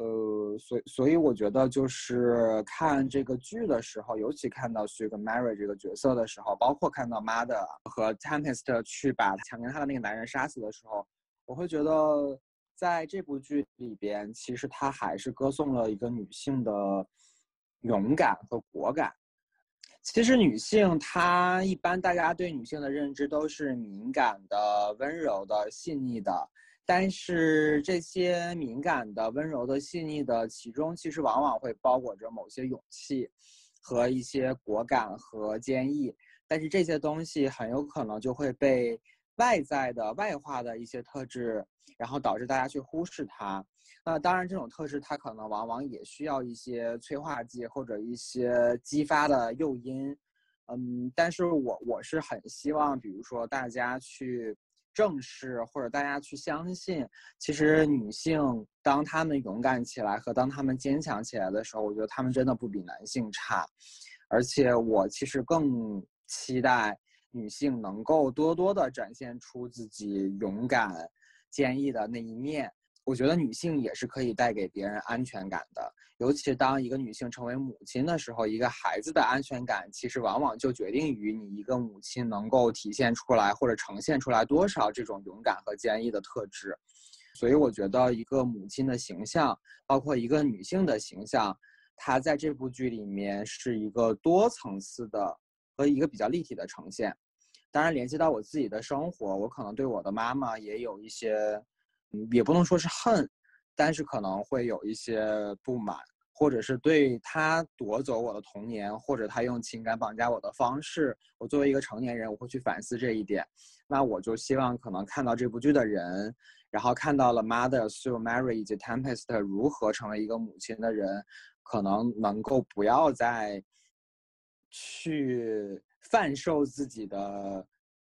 呃，所以所以我觉得就是看这个剧的时候，尤其看到 Sue 跟 Mary 这个角色的时候，包括看到 Mother 和 Tempest 去把抢劫他的那个男人杀死的时候，我会觉得在这部剧里边，其实他还是歌颂了一个女性的勇敢和果敢。其实女性她一般大家对女性的认知都是敏感的、温柔的、细腻的。但是这些敏感的、温柔的、细腻的，其中其实往往会包裹着某些勇气和一些果敢和坚毅。但是这些东西很有可能就会被外在的、外化的一些特质，然后导致大家去忽视它。那当然，这种特质它可能往往也需要一些催化剂或者一些激发的诱因。嗯，但是我我是很希望，比如说大家去。正视或者大家去相信，其实女性当她们勇敢起来和当她们坚强起来的时候，我觉得她们真的不比男性差。而且我其实更期待女性能够多多的展现出自己勇敢、坚毅的那一面。我觉得女性也是可以带给别人安全感的。尤其是当一个女性成为母亲的时候，一个孩子的安全感其实往往就决定于你一个母亲能够体现出来或者呈现出来多少这种勇敢和坚毅的特质。所以我觉得一个母亲的形象，包括一个女性的形象，它在这部剧里面是一个多层次的和一个比较立体的呈现。当然，联系到我自己的生活，我可能对我的妈妈也有一些，也不能说是恨。但是可能会有一些不满，或者是对他夺走我的童年，或者他用情感绑架我的方式，我作为一个成年人，我会去反思这一点。那我就希望可能看到这部剧的人，然后看到了 Mother Sue Mary 以及 Tempest 如何成为一个母亲的人，可能能够不要再去贩售自己的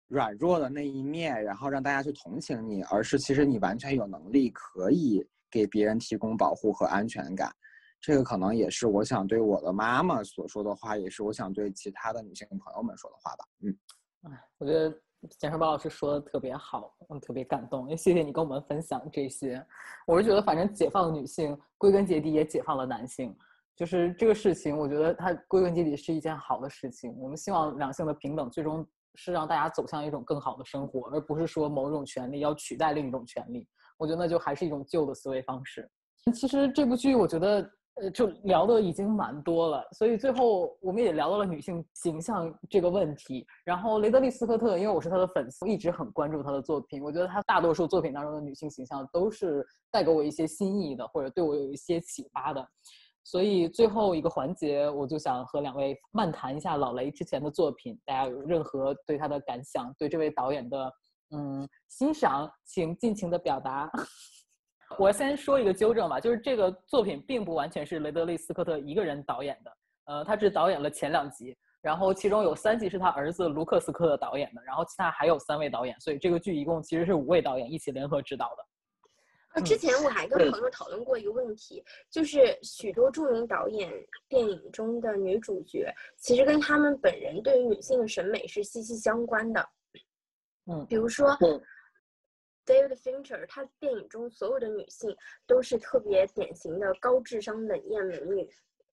软弱的那一面，然后让大家去同情你，而是其实你完全有能力可以。给别人提供保护和安全感，这个可能也是我想对我的妈妈所说的话，也是我想对其他的女性朋友们说的话吧。嗯，哎，我觉得简胜宝老师说的特别好，嗯，特别感动，也谢谢你跟我们分享这些。我是觉得，反正解放女性，归根结底也解放了男性。就是这个事情，我觉得它归根结底是一件好的事情。我们希望两性的平等，最终是让大家走向一种更好的生活，而不是说某种权利要取代另一种权利。我觉得那就还是一种旧的思维方式。其实这部剧我觉得，呃，就聊的已经蛮多了，所以最后我们也聊到了女性形象这个问题。然后雷德利·斯科特，因为我是他的粉丝，一直很关注他的作品。我觉得他大多数作品当中的女性形象都是带给我一些新意的，或者对我有一些启发的。所以最后一个环节，我就想和两位漫谈一下老雷之前的作品，大家有任何对他的感想，对这位导演的。嗯，欣赏，请尽情的表达。我先说一个纠正吧，就是这个作品并不完全是雷德利·斯科特一个人导演的，呃，他只导演了前两集，然后其中有三集是他儿子卢克斯科特导演的，然后其他还有三位导演，所以这个剧一共其实是五位导演一起联合指导的。呃，之前我还跟朋友讨论过一个问题，就是许多著名导演电影中的女主角，其实跟他们本人对于女性的审美是息息相关的。嗯，比如说，David Fincher，他电影中所有的女性都是特别典型的高智商冷艳美女，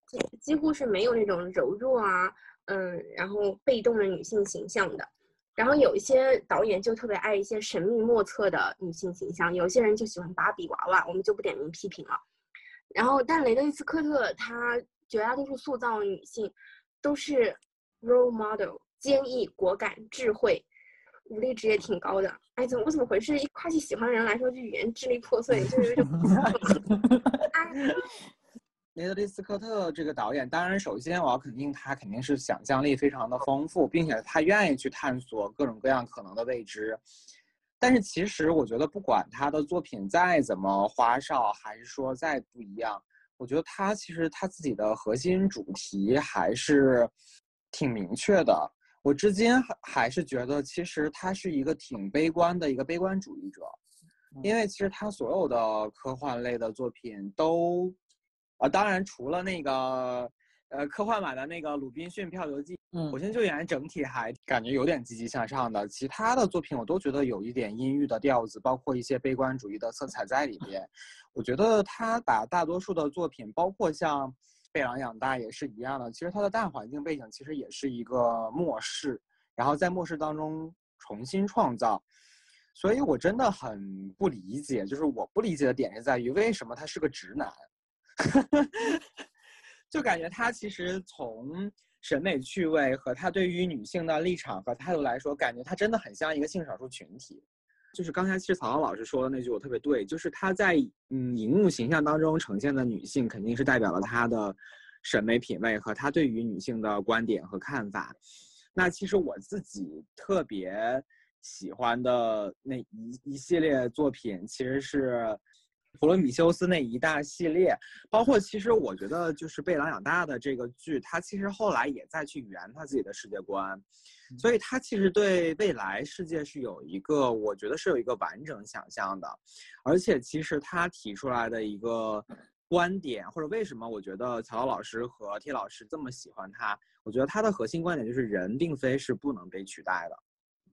几几乎是没有那种柔弱啊，嗯，然后被动的女性形象的。然后有一些导演就特别爱一些神秘莫测的女性形象，有些人就喜欢芭比娃娃，我们就不点名批评了。然后，但雷德利·斯科特他绝大多数塑造的女性都是 role model，坚毅、果敢、智慧。武力值也挺高的，哎，怎么我怎么回事？一夸起喜欢的人来说，就语言支离破碎，就有一种。雷德利·斯科特这个导演，当然，首先我要肯定他肯定是想象力非常的丰富，并且他愿意去探索各种各样可能的未知。但是其实我觉得，不管他的作品再怎么花哨，还是说再不一样，我觉得他其实他自己的核心主题还是挺明确的。我至今还还是觉得，其实他是一个挺悲观的一个悲观主义者，因为其实他所有的科幻类的作品都，啊，当然除了那个，呃，科幻版的那个《鲁滨逊漂流记》，嗯，火星救援整体还感觉有点积极向上的，其他的作品我都觉得有一点阴郁的调子，包括一些悲观主义的色彩在里边。我觉得他把大多数的作品，包括像。被狼养大也是一样的，其实它的大环境背景其实也是一个末世，然后在末世当中重新创造，所以我真的很不理解，就是我不理解的点是在于为什么他是个直男，就感觉他其实从审美趣味和他对于女性的立场和态度来说，感觉他真的很像一个性少数群体，就是刚才其实曹操老师说的那句我特别对，就是他在嗯荧幕形象当中呈现的女性，肯定是代表了他的审美品味和他对于女性的观点和看法。那其实我自己特别喜欢的那一一系列作品，其实是。普罗米修斯那一大系列，包括其实我觉得就是贝朗养大的这个剧，他其实后来也在去圆他自己的世界观，所以他其实对未来世界是有一个，我觉得是有一个完整想象的，而且其实他提出来的一个观点，或者为什么我觉得曹老师和铁老师这么喜欢他，我觉得他的核心观点就是人并非是不能被取代的。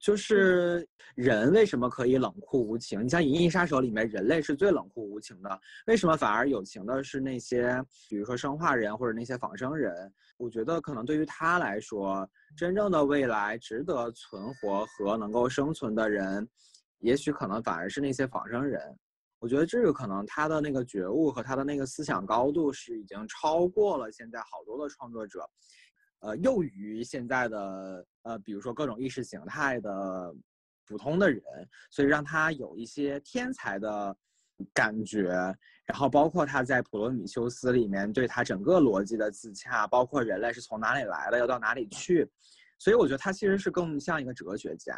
就是人为什么可以冷酷无情？你像《银翼杀手》里面，人类是最冷酷无情的，为什么反而有情的是那些，比如说生化人或者那些仿生人？我觉得可能对于他来说，真正的未来值得存活和能够生存的人，也许可能反而是那些仿生人。我觉得这个可能他的那个觉悟和他的那个思想高度是已经超过了现在好多的创作者。呃，囿于现在的呃，比如说各种意识形态的普通的人，所以让他有一些天才的感觉，然后包括他在《普罗米修斯》里面对他整个逻辑的自洽，包括人类是从哪里来的，要到哪里去，所以我觉得他其实是更像一个哲学家，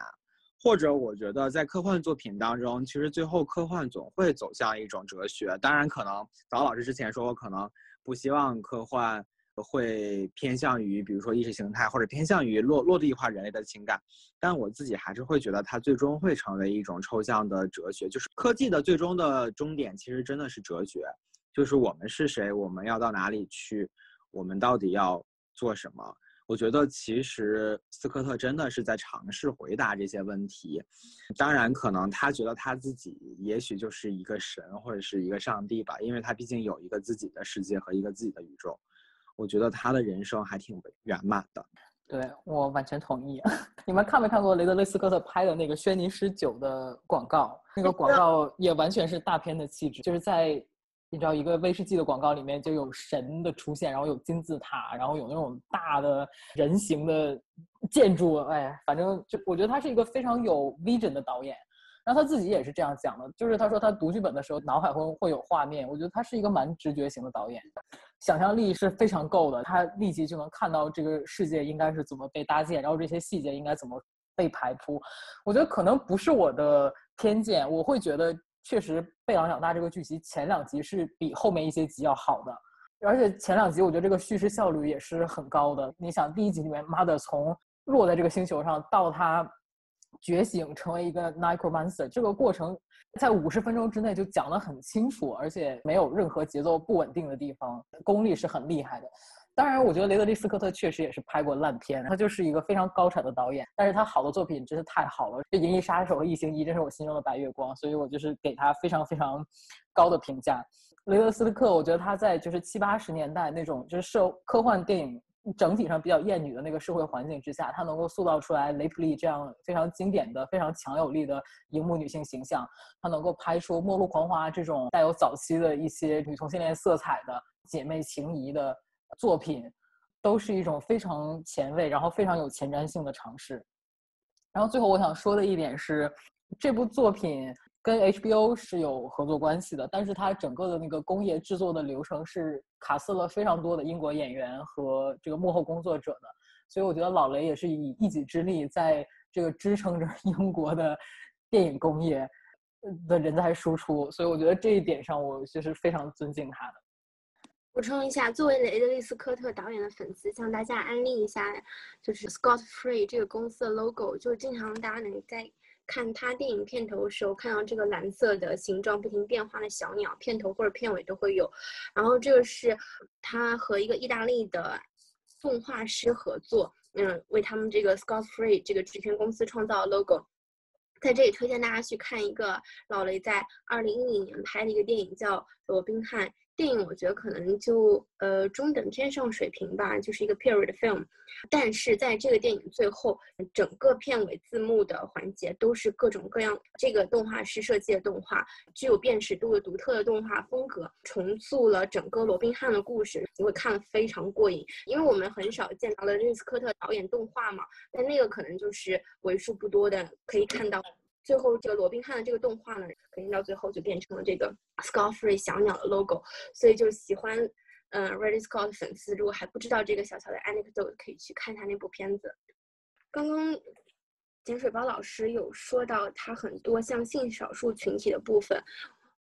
或者我觉得在科幻作品当中，其实最后科幻总会走向一种哲学。当然，可能早老师之前说过，可能不希望科幻。会偏向于，比如说意识形态，或者偏向于落落地化人类的情感，但我自己还是会觉得它最终会成为一种抽象的哲学，就是科技的最终的终点其实真的是哲学，就是我们是谁，我们要到哪里去，我们到底要做什么？我觉得其实斯科特真的是在尝试回答这些问题，当然可能他觉得他自己也许就是一个神或者是一个上帝吧，因为他毕竟有一个自己的世界和一个自己的宇宙。我觉得他的人生还挺圆满的，对我完全同意。你们看没看过雷德利·斯科特拍的那个轩尼诗酒的广告？那个广告也完全是大片的气质，就是在你知道一个威士忌的广告里面就有神的出现，然后有金字塔，然后有那种大的人形的建筑，哎，反正就我觉得他是一个非常有 vision 的导演。然后他自己也是这样讲的，就是他说他读剧本的时候脑海中会有画面。我觉得他是一个蛮直觉型的导演，想象力是非常够的。他立即就能看到这个世界应该是怎么被搭建，然后这些细节应该怎么被排铺。我觉得可能不是我的偏见，我会觉得确实《贝朗长大》这个剧集前两集是比后面一些集要好的，而且前两集我觉得这个叙事效率也是很高的。你想第一集里面妈的从落在这个星球上到他。觉醒成为一个 necromancer，这个过程在五十分钟之内就讲得很清楚，而且没有任何节奏不稳定的地方，功力是很厉害的。当然，我觉得雷德利·斯科特确实也是拍过烂片，他就是一个非常高产的导演，但是他好的作品真是太好了。这《银翼杀手》和《异形一》真是我心中的白月光，所以我就是给他非常非常高的评价。雷德斯科特，我觉得他在就是七八十年代那种就是受科幻电影。整体上比较厌女的那个社会环境之下，她能够塑造出来雷普利这样非常经典的、非常强有力的荧幕女性形象，她能够拍出《末路狂花》这种带有早期的一些女同性恋色彩的姐妹情谊的作品，都是一种非常前卫，然后非常有前瞻性的尝试。然后最后我想说的一点是，这部作品。跟 HBO 是有合作关系的，但是它整个的那个工业制作的流程是卡斯了非常多的英国演员和这个幕后工作者的，所以我觉得老雷也是以一己之力在这个支撑着 英国的电影工业的人才输出，所以我觉得这一点上我就是非常尊敬他的。补充一下，作为雷德利·斯科特导演的粉丝，向大家安利一下，就是 Scott Free 这个公司的 logo，就经常大家能在。看他电影片头的时候，看到这个蓝色的形状不停变化的小鸟，片头或者片尾都会有。然后这个是他和一个意大利的动画师合作，嗯，为他们这个 Scott Free 这个制片公司创造 logo。在这里推荐大家去看一个老雷在二零一零年拍的一个电影，叫《罗宾汉》。电影我觉得可能就呃中等偏上水平吧，就是一个 period film，但是在这个电影最后，整个片尾字幕的环节都是各种各样这个动画师设计的动画，具有辨识度的独特的动画风格，重塑了整个罗宾汉的故事，你会看得非常过瘾。因为我们很少见到了瑞斯科特导演动画嘛，但那个可能就是为数不多的可以看到最后这个罗宾汉的这个动画呢，肯定到最后就变成了这个 s c a r f r e e 小鸟的 logo。所以就是喜欢嗯 Ridley Scott 的粉丝，如果还不知道这个小小的 anecdote，可以去看他那部片子。刚刚碱水包老师有说到他很多像性少数群体的部分。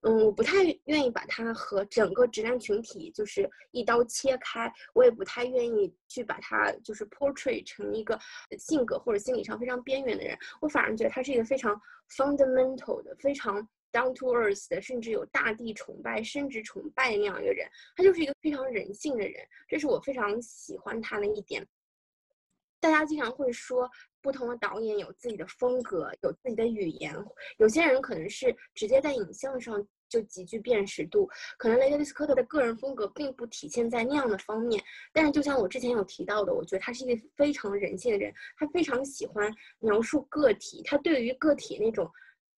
嗯，我不太愿意把它和整个直男群体就是一刀切开，我也不太愿意去把它就是 portray 成一个性格或者心理上非常边缘的人。我反而觉得他是一个非常 fundamental 的、非常 down to earth 的，甚至有大地崇拜、生殖崇拜的那样一个人。他就是一个非常人性的人，这是我非常喜欢他的一点。大家经常会说，不同的导演有自己的风格，有自己的语言。有些人可能是直接在影像上就极具辨识度，可能雷德利·斯科特的个人风格并不体现在那样的方面。但是，就像我之前有提到的，我觉得他是一个非常人性的人，他非常喜欢描述个体，他对于个体那种，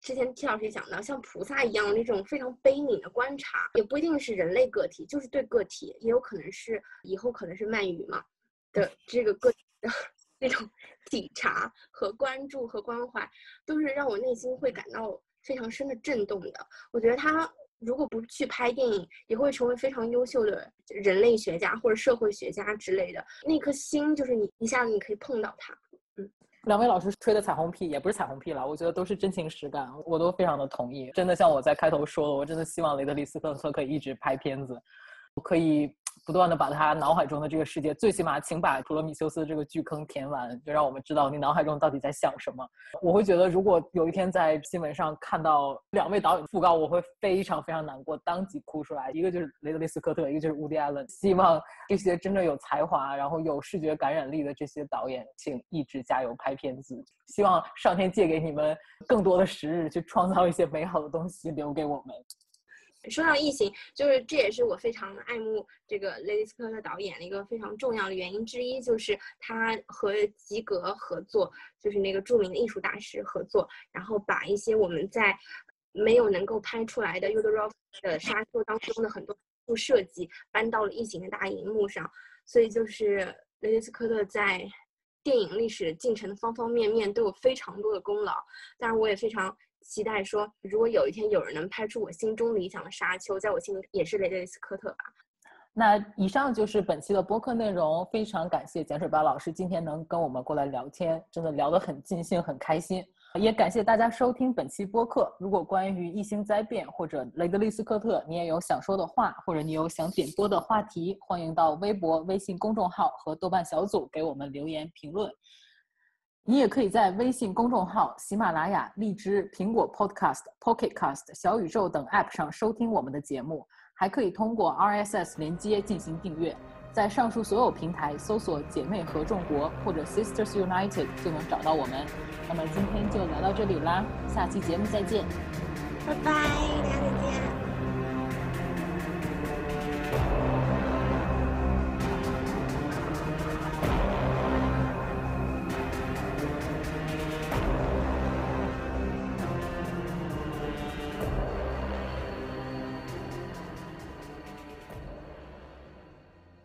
之前 T 老师也讲到，像菩萨一样的那种非常悲悯的观察，也不一定是人类个体，就是对个体，也有可能是以后可能是鳗鱼嘛的这个个。那种体察和关注和关怀，都是让我内心会感到非常深的震动的。我觉得他如果不去拍电影，也会成为非常优秀的人类学家或者社会学家之类的。那颗心就是你一下子你可以碰到他。嗯，两位老师吹的彩虹屁也不是彩虹屁了，我觉得都是真情实感，我都非常的同意。真的像我在开头说的，我真的希望雷德利·斯科特可以一直拍片子，可以。不断的把他脑海中的这个世界，最起码请把《普罗米修斯》这个巨坑填完，就让我们知道你脑海中到底在想什么。我会觉得，如果有一天在新闻上看到两位导演讣告，我会非常非常难过，当即哭出来。一个就是雷德利·斯科特，一个就是乌迪·艾伦。希望这些真正有才华，然后有视觉感染力的这些导演，请一直加油拍片子。希望上天借给你们更多的时日，去创造一些美好的东西留给我们。说到异形，就是这也是我非常爱慕这个雷迪斯科特导演的一个非常重要的原因之一，就是他和吉格合作，就是那个著名的艺术大师合作，然后把一些我们在没有能够拍出来的 Udorov 的沙丘当中的很多设计搬到了异形的大荧幕上，所以就是雷迪斯科特在电影历史进程的方方面面都有非常多的功劳，当然我也非常。期待说，如果有一天有人能拍出我心中理想的沙丘，在我心里也是雷德利·斯科特吧。那以上就是本期的播客内容，非常感谢碱水包老师今天能跟我们过来聊天，真的聊得很尽兴，很开心。也感谢大家收听本期播客。如果关于异星灾变或者雷德利·斯科特，你也有想说的话，或者你有想点播的话题，欢迎到微博、微信公众号和豆瓣小组给我们留言评论。你也可以在微信公众号、喜马拉雅、荔枝、苹果 Podcast、Pocket Cast、小宇宙等 App 上收听我们的节目，还可以通过 RSS 连接进行订阅。在上述所有平台搜索“姐妹合众国”或者 “Sisters United” 就能找到我们。那么今天就聊到这里啦，下期节目再见，拜拜，大家再见。